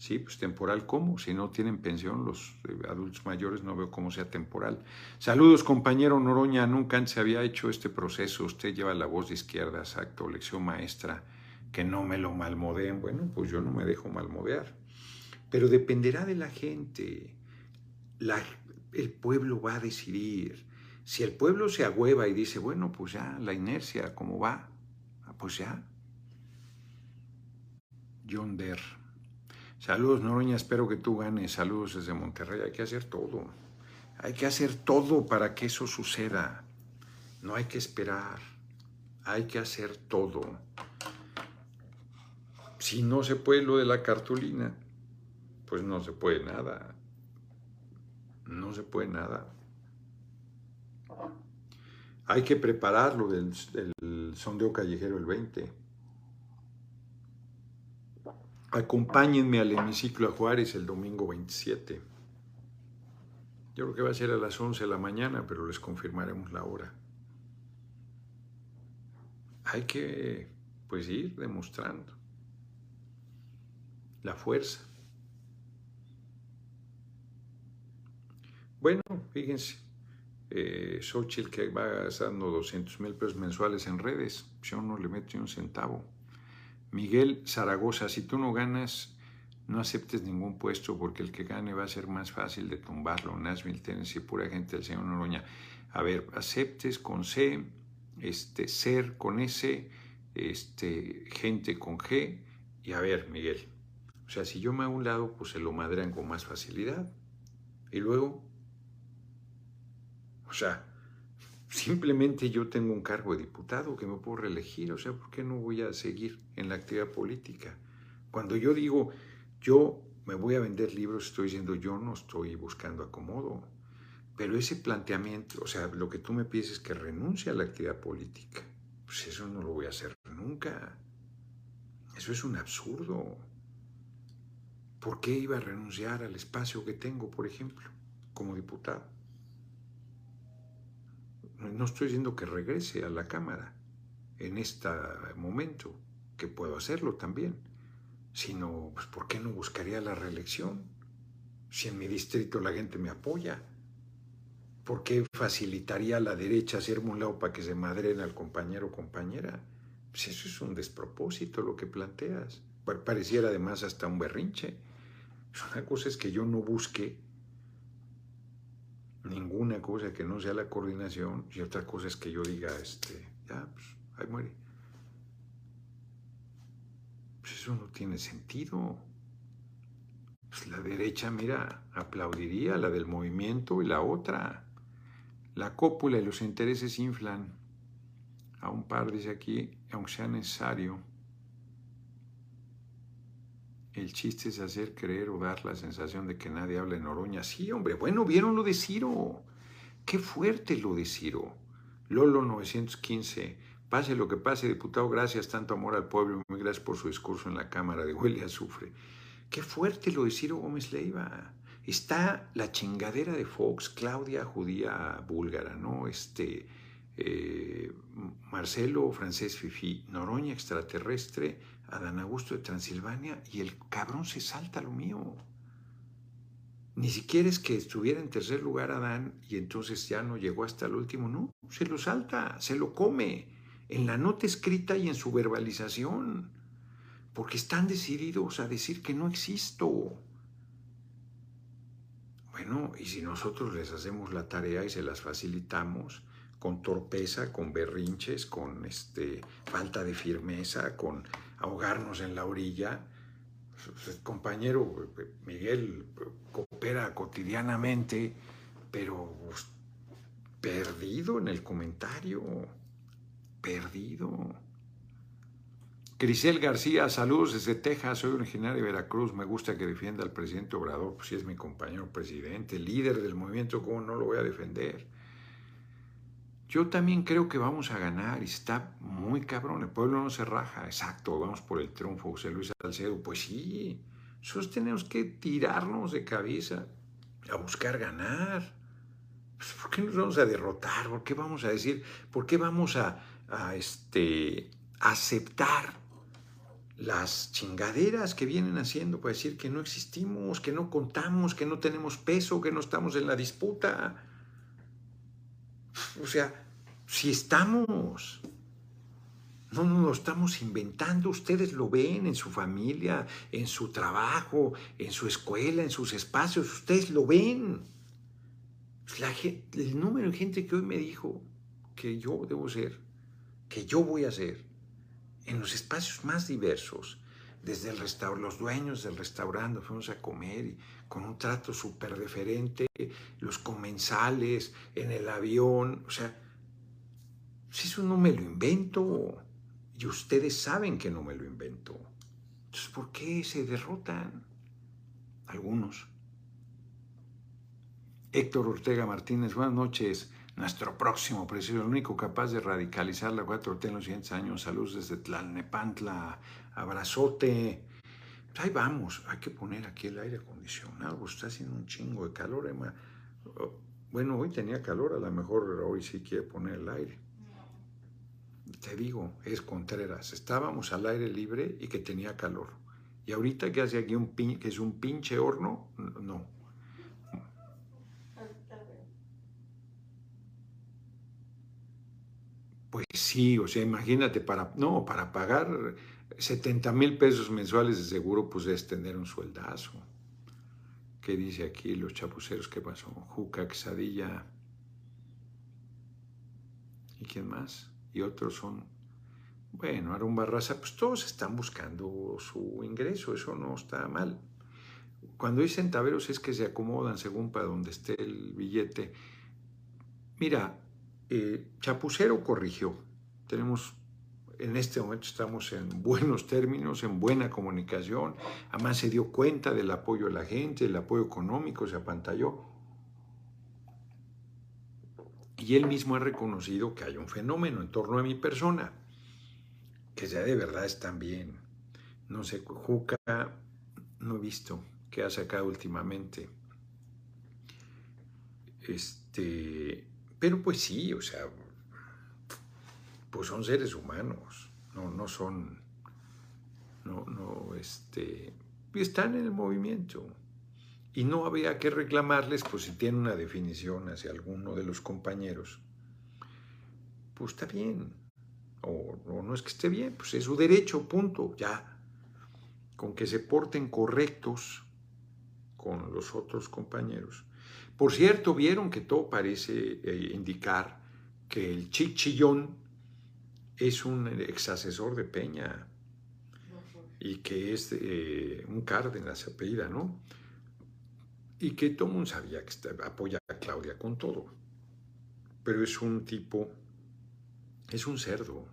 Sí, pues temporal, ¿cómo? Si no tienen pensión los eh, adultos mayores, no veo cómo sea temporal. Saludos, compañero Noroña, nunca se había hecho este proceso. Usted lleva la voz de izquierda, exacto, lección maestra, que no me lo malmodeen. Bueno, pues yo no me dejo malmodear. Pero dependerá de la gente. el pueblo va a decidir. Si el pueblo se agüeva y dice, bueno, pues ya, la inercia, ¿cómo va? Ah, pues ya. John Derr. Saludos, Noroña, espero que tú ganes. Saludos desde Monterrey. Hay que hacer todo. Hay que hacer todo para que eso suceda. No hay que esperar. hay que hacer todo. Si no se puede lo de la cartulina, pues no se puede nada. No se puede nada. Hay que prepararlo del, del sondeo callejero el 20. Acompáñenme al hemiciclo a Juárez el domingo 27. Yo creo que va a ser a las 11 de la mañana, pero les confirmaremos la hora. Hay que, pues, ir demostrando la fuerza. Bueno, fíjense, eh, Xochitl que va gastando 200 mil pesos mensuales en redes, yo no le meto ni un centavo. Miguel Zaragoza, si tú no ganas, no aceptes ningún puesto porque el que gane va a ser más fácil de tumbarlo. Nashville, Tennessee, pura gente del señor Noroña. A ver, aceptes con C, este, ser con S, este, gente con G. Y a ver, Miguel, o sea, si yo me hago un lado, pues se lo madrean con más facilidad. Y luego, o sea, Simplemente yo tengo un cargo de diputado que me puedo reelegir, o sea, ¿por qué no voy a seguir en la actividad política? Cuando yo digo, yo me voy a vender libros, estoy diciendo, yo no estoy buscando acomodo. Pero ese planteamiento, o sea, lo que tú me pides es que renuncie a la actividad política. Pues eso no lo voy a hacer nunca. Eso es un absurdo. ¿Por qué iba a renunciar al espacio que tengo, por ejemplo, como diputado? No estoy diciendo que regrese a la Cámara en este momento, que puedo hacerlo también, sino, pues, ¿por qué no buscaría la reelección? Si en mi distrito la gente me apoya, ¿por qué facilitaría a la derecha hacerme un lado para que se madren al compañero o compañera? Pues eso es un despropósito lo que planteas. Pareciera además hasta un berrinche. Una cosa es que yo no busque ninguna cosa que no sea la coordinación y otra cosa es que yo diga, este, ya, pues ahí muere. Pues eso no tiene sentido. Pues la derecha, mira, aplaudiría la del movimiento y la otra. La cópula y los intereses inflan. A un par, dice aquí, aunque sea necesario. El chiste es hacer creer o dar la sensación de que nadie habla en Oroña. Sí, hombre, bueno, vieron lo de Ciro. Qué fuerte lo de Ciro. Lolo 915. Pase lo que pase, diputado, gracias, tanto amor al pueblo. Muy gracias por su discurso en la Cámara de Huele Azufre. Qué fuerte lo de Ciro Gómez Leiva. Está la chingadera de Fox, Claudia judía búlgara, ¿no? Este, eh, Marcelo francés Fifi, Noroña extraterrestre, Adán Augusto de Transilvania y el cabrón se salta lo mío. Ni siquiera es que estuviera en tercer lugar Adán y entonces ya no llegó hasta el último, no, se lo salta, se lo come, en la nota escrita y en su verbalización, porque están decididos a decir que no existo. Bueno, y si nosotros les hacemos la tarea y se las facilitamos, con torpeza, con berrinches, con este, falta de firmeza, con ahogarnos en la orilla. El compañero Miguel coopera cotidianamente, pero perdido en el comentario, perdido. Crisel García, saludos desde Texas, soy originario de Veracruz, me gusta que defienda al presidente Obrador, pues si es mi compañero presidente, líder del movimiento, ¿cómo no lo voy a defender? Yo también creo que vamos a ganar y está muy cabrón. El pueblo no se raja. Exacto, vamos por el triunfo, José Luis Salcedo. Pues sí, nosotros tenemos que tirarnos de cabeza a buscar ganar. Pues, ¿Por qué nos vamos a derrotar? ¿Por qué vamos a decir? ¿Por qué vamos a, a este, aceptar las chingaderas que vienen haciendo para decir que no existimos, que no contamos, que no tenemos peso, que no estamos en la disputa? O sea, si estamos, no nos lo estamos inventando, ustedes lo ven en su familia, en su trabajo, en su escuela, en sus espacios, ustedes lo ven. el número de gente que hoy me dijo que yo debo ser, que yo voy a ser, en los espacios más diversos, desde el los dueños del restaurante, fuimos a comer y con un trato súper deferente, los comensales, en el avión, o sea, Si eso no me lo invento. Y ustedes saben que no me lo invento. Entonces, ¿por qué se derrotan? Algunos. Héctor Ortega Martínez, buenas noches. Nuestro próximo presidente, el único capaz de radicalizar la 4T en los siguientes años. Saludos desde Tlalnepantla. Abrazote. Pues ahí vamos. Hay que poner aquí el aire acondicionado. Está haciendo un chingo de calor. Emma. Bueno, hoy tenía calor. A lo mejor hoy sí quiere poner el aire. Te digo, es Contreras. Estábamos al aire libre y que tenía calor. Y ahorita que hace aquí un pin, que es un pinche horno, no. Pues sí, o sea, imagínate, para, no, para pagar 70 mil pesos mensuales de seguro, pues es tener un sueldazo. ¿Qué dice aquí los chapuceros? ¿Qué pasó? Juca, Quesadilla. ¿Y quién más? Y otros son, bueno, Aaron Barraza, pues todos están buscando su ingreso, eso no está mal. Cuando dicen taberos es que se acomodan según para donde esté el billete. Mira, eh, Chapucero corrigió. Tenemos, en este momento estamos en buenos términos, en buena comunicación. Además se dio cuenta del apoyo de la gente, el apoyo económico, se apantalló. Y él mismo ha reconocido que hay un fenómeno en torno a mi persona, que ya de verdad están bien. No sé, Juca, no he visto qué ha sacado últimamente. Este, pero pues sí, o sea, pues son seres humanos, no, no son, no, no, este, están en el movimiento. Y no había que reclamarles, pues si tiene una definición hacia alguno de los compañeros, pues está bien. O, o, no es que esté bien, pues es su derecho, punto, ya. Con que se porten correctos con los otros compañeros. Por cierto, vieron que todo parece eh, indicar que el chichillón es un exasesor de Peña y que es eh, un Cárdenas apellida, ¿no? Y que todo mundo sabía que apoya a Claudia con todo. Pero es un tipo, es un cerdo.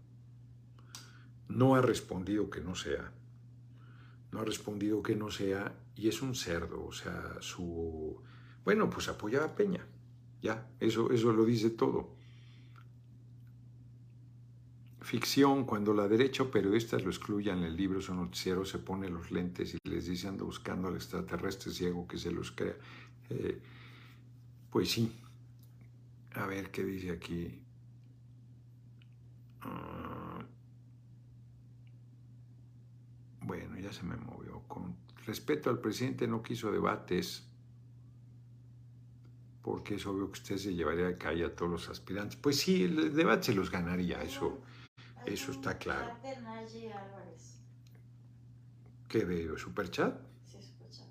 No ha respondido que no sea. No ha respondido que no sea y es un cerdo. O sea, su... Bueno, pues apoya a Peña. Ya, eso, eso lo dice todo. Ficción, cuando la derecha o periodistas lo excluyan en el libro, su noticiero se pone los lentes y les dice anda buscando al extraterrestre ciego que se los crea. Eh, pues sí. A ver qué dice aquí. Uh, bueno, ya se me movió. Con respeto al presidente no quiso debates porque es obvio que usted se llevaría de calle a todos los aspirantes. Pues sí, el debate se los ganaría, eso. Eso está claro. ¿Qué de Superchat? Sí, Superchat.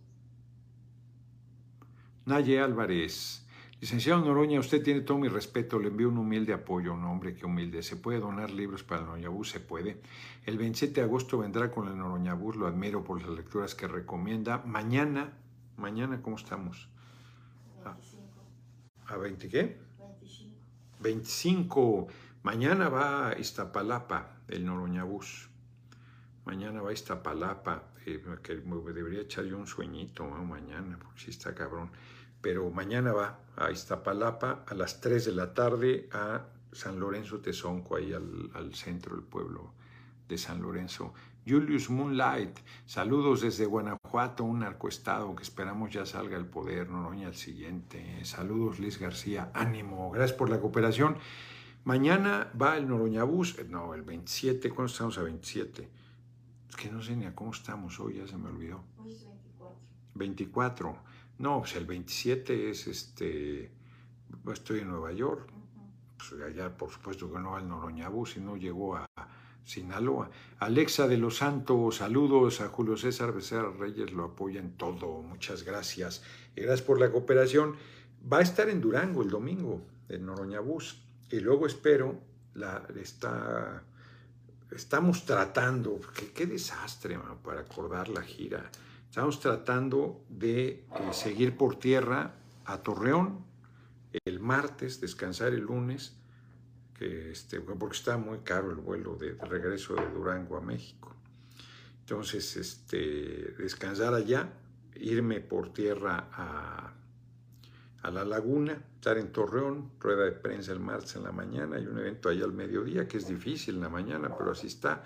Naye Álvarez. Licenciado Noroña, usted tiene todo mi respeto, le envío un humilde apoyo, un hombre que humilde. ¿Se puede donar libros para el Noroñabús? Se puede. El 27 de agosto vendrá con el Noroñabús, lo admiro por las lecturas que recomienda. Mañana, mañana, ¿cómo estamos? 25. ¿A 20 qué? 25. 25. Mañana va a Iztapalapa, el Noroñabús. Mañana va a Iztapalapa, eh, que me debería echar yo un sueñito mañana, porque sí está cabrón. Pero mañana va a Iztapalapa a las 3 de la tarde a San Lorenzo Tezonco, ahí al, al centro del pueblo de San Lorenzo. Julius Moonlight, saludos desde Guanajuato, un narcoestado que esperamos ya salga al poder, Noroña al siguiente. Saludos Liz García, ánimo, gracias por la cooperación. Mañana va el Noroñabús, no, el 27, ¿cuándo estamos a 27? Es que no sé ni a cómo estamos hoy, ya se me olvidó. Hoy es 24. 24. No, pues el 27 es este. Estoy en Nueva York. Pues allá, por supuesto que no va el Noroñabús, si no llegó a Sinaloa. Alexa de los Santos, saludos a Julio César Becerra Reyes, lo apoya en todo. Muchas gracias. Y gracias por la cooperación. Va a estar en Durango el domingo, en Noroñabús. Y luego espero, la, está, estamos tratando, qué, qué desastre para acordar la gira. Estamos tratando de eh, seguir por tierra a Torreón el martes, descansar el lunes, que este, porque está muy caro el vuelo de, de regreso de Durango a México. Entonces, este, descansar allá, irme por tierra a, a la laguna, estar en Torreón, rueda de prensa el martes en la mañana y un evento ahí al mediodía, que es difícil en la mañana, pero así está,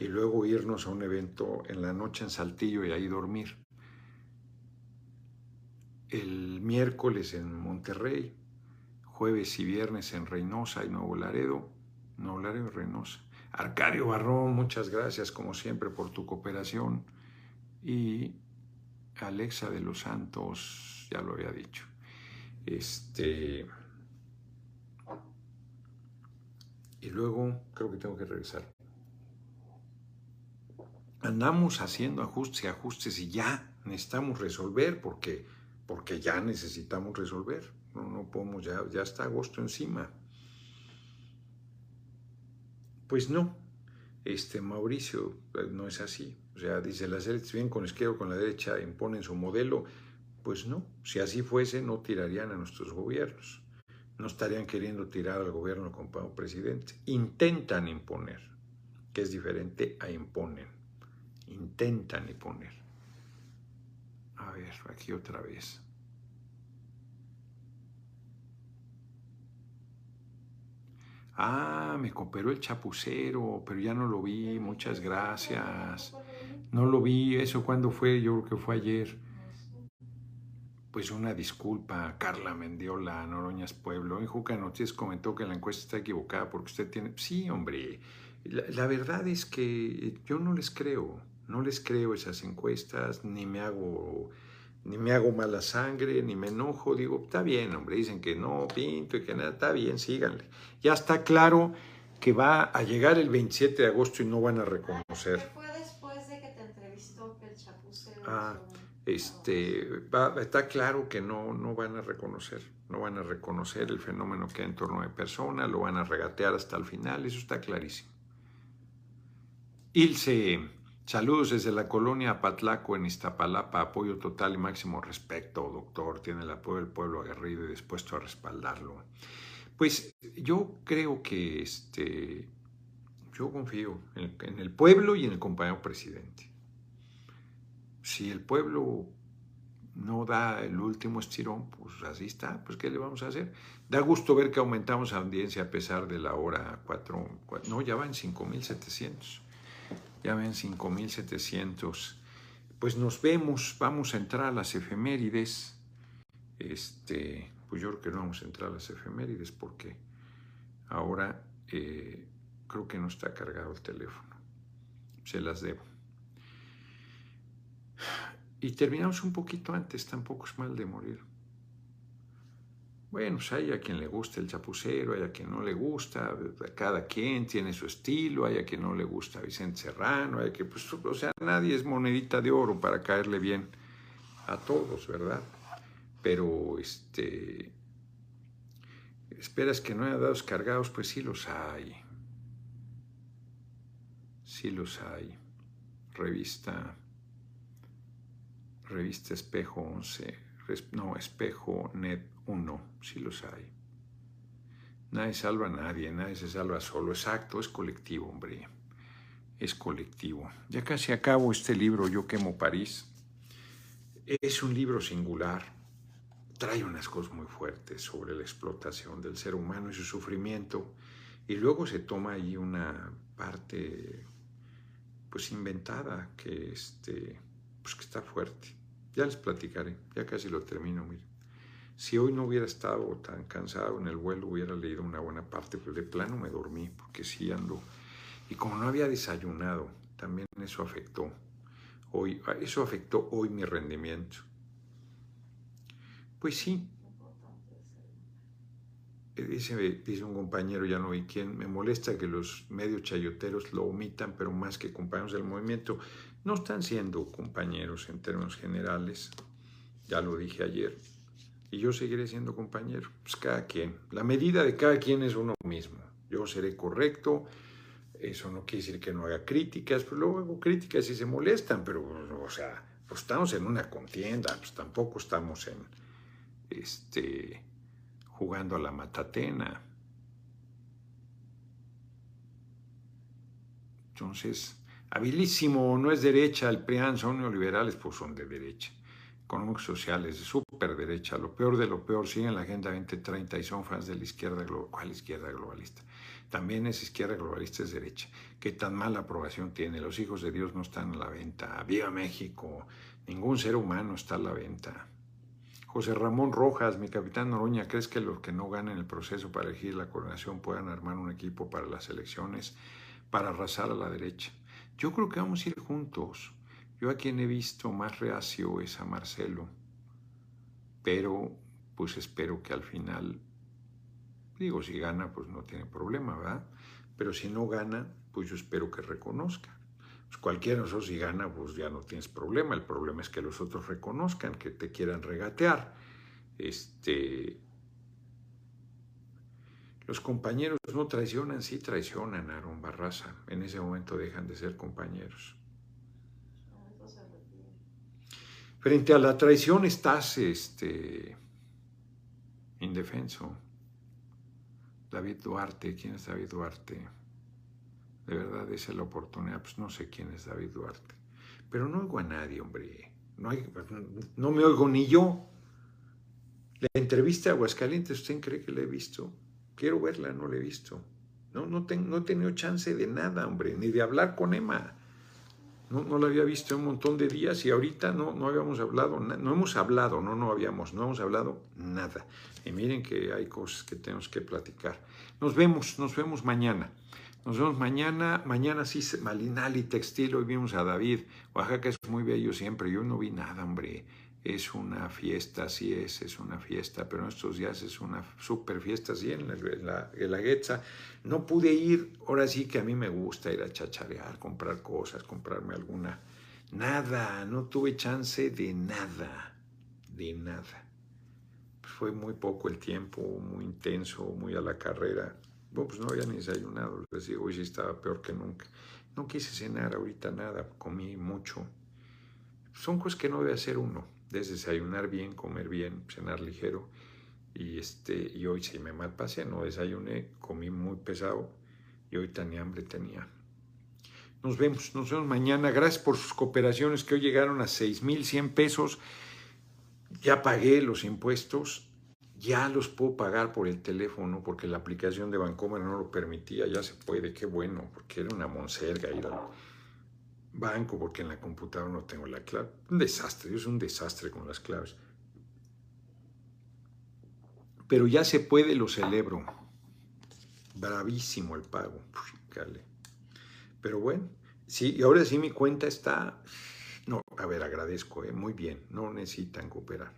y luego irnos a un evento en la noche en Saltillo y ahí dormir. El miércoles en Monterrey, jueves y viernes en Reynosa y Nuevo Laredo, Nuevo Laredo y Reynosa. Arcadio Barrón, muchas gracias como siempre por tu cooperación. Y Alexa de los Santos, ya lo había dicho. Este. Y luego creo que tengo que regresar. Andamos haciendo ajustes y ajustes y ya necesitamos resolver porque, porque ya necesitamos resolver. No, no podemos, ya, ya está agosto encima. Pues no, este Mauricio pues no es así. O sea, dice las élites bien con izquierda o con la derecha imponen su modelo. Pues no, si así fuese no tirarían a nuestros gobiernos. No estarían queriendo tirar al gobierno como presidente. Intentan imponer, que es diferente a imponen. Intentan imponer. A ver, aquí otra vez. Ah, me cooperó el chapucero, pero ya no lo vi, muchas gracias. No lo vi, eso cuando fue, yo creo que fue ayer. Pues una disculpa, Carla Mendiola, Noroñas Pueblo. En Juca Noticias comentó que la encuesta está equivocada porque usted tiene... Sí, hombre, la, la verdad es que yo no les creo, no les creo esas encuestas, ni me hago ni me hago mala sangre, ni me enojo, digo, está bien, hombre, dicen que no pinto y que nada, está bien, síganle. Ya está claro que va a llegar el 27 de agosto y no van a reconocer. ¿Qué fue después de que te entrevistó que el chapucero Ah, hizo un- Este, está claro que no, no van a reconocer, no van a reconocer el fenómeno que hay en torno de persona, lo van a regatear hasta el final, eso está clarísimo. Ilse, saludos desde la colonia Patlaco en Iztapalapa, apoyo total y máximo respeto, doctor, tiene el apoyo del pueblo aguerrido y dispuesto a respaldarlo. Pues yo creo que este, yo confío en el pueblo y en el compañero presidente. Si el pueblo no da el último estirón, pues así está, pues ¿qué le vamos a hacer? Da gusto ver que aumentamos la audiencia a pesar de la hora 4, no, ya van 5.700, ya ven 5.700. Pues nos vemos, vamos a entrar a las efemérides. Este, pues yo creo que no vamos a entrar a las efemérides porque ahora eh, creo que no está cargado el teléfono. Se las debo. Y terminamos un poquito antes, tampoco es mal de morir. Bueno, pues hay a quien le gusta el chapucero, hay a quien no le gusta, cada quien tiene su estilo, hay a quien no le gusta Vicente Serrano, hay que, pues, o sea, nadie es monedita de oro para caerle bien a todos, ¿verdad? Pero, este, esperas que no haya dados cargados, pues sí los hay, sí los hay. Revista revista Espejo 11, no, Espejo Net 1, sí los hay. Nadie salva a nadie, nadie se salva solo, exacto, es colectivo, hombre, es colectivo. Ya casi acabo este libro, Yo quemo París. Es un libro singular, trae unas cosas muy fuertes sobre la explotación del ser humano y su sufrimiento, y luego se toma ahí una parte, pues inventada, que, este, pues, que está fuerte. Ya les platicaré, ya casi lo termino, miren. Si hoy no hubiera estado tan cansado en el vuelo, hubiera leído una buena parte, pero de plano me dormí, porque sí ando. Y como no había desayunado, también eso afectó. Hoy, eso afectó hoy mi rendimiento. Pues sí. Dice, dice un compañero, ya no vi quién, me molesta que los medios chayoteros lo omitan, pero más que compañeros del movimiento, no están siendo compañeros en términos generales, ya lo dije ayer, y yo seguiré siendo compañero, pues cada quien, la medida de cada quien es uno mismo, yo seré correcto, eso no quiere decir que no haga críticas, pero luego hago críticas y se molestan, pero, o sea, pues estamos en una contienda, pues tampoco estamos en, este, jugando a la matatena. Entonces, habilísimo, no es derecha, el PRIAN son neoliberales, pues son de derecha. Económicos sociales, de súper derecha, lo peor de lo peor, siguen la Agenda 2030 y son fans de la izquierda global. ¿Cuál izquierda globalista? También es izquierda globalista, es derecha. ¿Qué tan mala aprobación tiene? Los hijos de Dios no están a la venta. ¡Viva México! Ningún ser humano está a la venta. José Ramón Rojas, mi capitán Noroña, ¿crees que los que no ganen el proceso para elegir la coronación puedan armar un equipo para las elecciones para arrasar a la derecha? Yo creo que vamos a ir juntos. Yo a quien he visto más reacio es a Marcelo, pero pues espero que al final, digo, si gana, pues no tiene problema, ¿verdad? Pero si no gana, pues yo espero que reconozca. Pues cualquiera de nosotros si gana, pues ya no tienes problema. El problema es que los otros reconozcan, que te quieran regatear. Este, los compañeros no traicionan, sí traicionan a Aaron. En ese momento dejan de ser compañeros. Frente a la traición estás este, indefenso. David Duarte, ¿quién es David Duarte? De verdad, esa es la oportunidad. Pues no sé quién es David Duarte. Pero no oigo a nadie, hombre. No, no me oigo ni yo. La entrevista a Aguascalientes, ¿usted cree que la he visto? Quiero verla, no la he visto. No, no, no he tenido chance de nada, hombre, ni de hablar con Emma. No, no la había visto en un montón de días y ahorita no, no habíamos hablado, no hemos hablado, no, no habíamos, no hemos hablado nada. Y miren que hay cosas que tenemos que platicar. Nos vemos, nos vemos mañana. Nos vemos mañana. Mañana sí, Malinali Textil. Hoy vimos a David. Oaxaca es muy bello siempre. Yo no vi nada, hombre. Es una fiesta, sí es, es una fiesta, pero en estos días es una super fiesta, sí, en la, en la, No pude ir, ahora sí que a mí me gusta ir a chacharear, comprar cosas, comprarme alguna. Nada, no tuve chance de nada, de nada. Fue muy poco el tiempo, muy intenso, muy a la carrera. Bueno, pues no había ni desayunado, les digo, hoy sí estaba peor que nunca. No quise cenar ahorita nada, comí mucho. Son cosas que no debe hacer uno desayunar bien, comer bien, cenar ligero. Y, este, y hoy sí me malpasé, no desayuné, comí muy pesado y hoy tan hambre tenía. Nos vemos, nos vemos mañana. Gracias por sus cooperaciones que hoy llegaron a 6.100 pesos. Ya pagué los impuestos, ya los puedo pagar por el teléfono porque la aplicación de Bancomer no lo permitía. Ya se puede, qué bueno, porque era una monserga ir banco porque en la computadora no tengo la clave. Un desastre, yo soy un desastre con las claves. Pero ya se puede, lo celebro. Bravísimo el pago. Pero bueno, sí, y ahora sí mi cuenta está... No, a ver, agradezco, ¿eh? muy bien, no necesitan cooperar.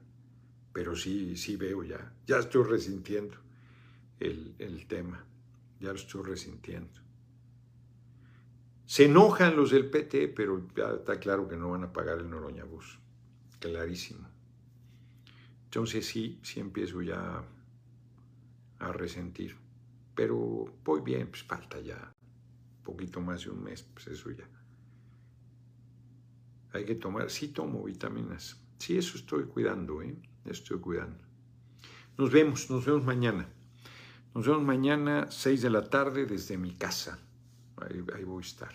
Pero sí, sí veo ya, ya estoy resintiendo el, el tema, ya lo estoy resintiendo. Se enojan los del PT, pero ya está claro que no van a pagar el Noroña Bus. Clarísimo. Entonces sí, sí empiezo ya a resentir. Pero voy bien, pues falta ya un poquito más de un mes, pues eso ya. Hay que tomar, sí tomo vitaminas. Sí, eso estoy cuidando, ¿eh? Estoy cuidando. Nos vemos, nos vemos mañana. Nos vemos mañana, 6 de la tarde, desde mi casa. Ahí, voy a estar.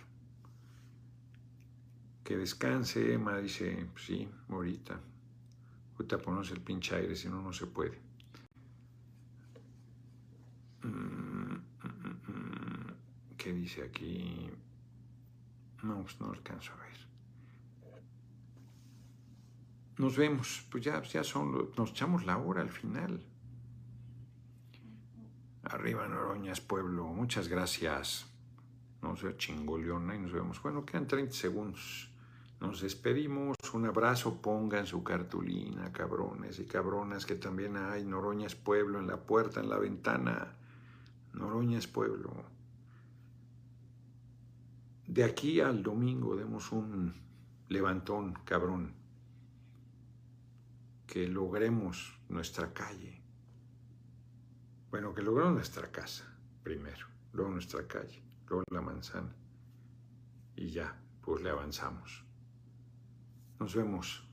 Que descanse, Emma, dice, sí, ahorita. Ahorita ponemos el pinche aire, si no, no se puede. ¿Qué dice aquí? No, pues no alcanzo a ver. Nos vemos, pues ya, ya son, nos echamos la hora al final. Arriba Noroñas, pueblo, muchas gracias no sé, chingoleona y nos vemos. Bueno, quedan 30 segundos. Nos despedimos. Un abrazo. Pongan su cartulina, cabrones y cabronas, que también hay. Noroña es pueblo en la puerta, en la ventana. Noroña es pueblo. De aquí al domingo demos un levantón, cabrón. Que logremos nuestra calle. Bueno, que logremos nuestra casa primero, luego nuestra calle la manzana y ya, pues le avanzamos. Nos vemos.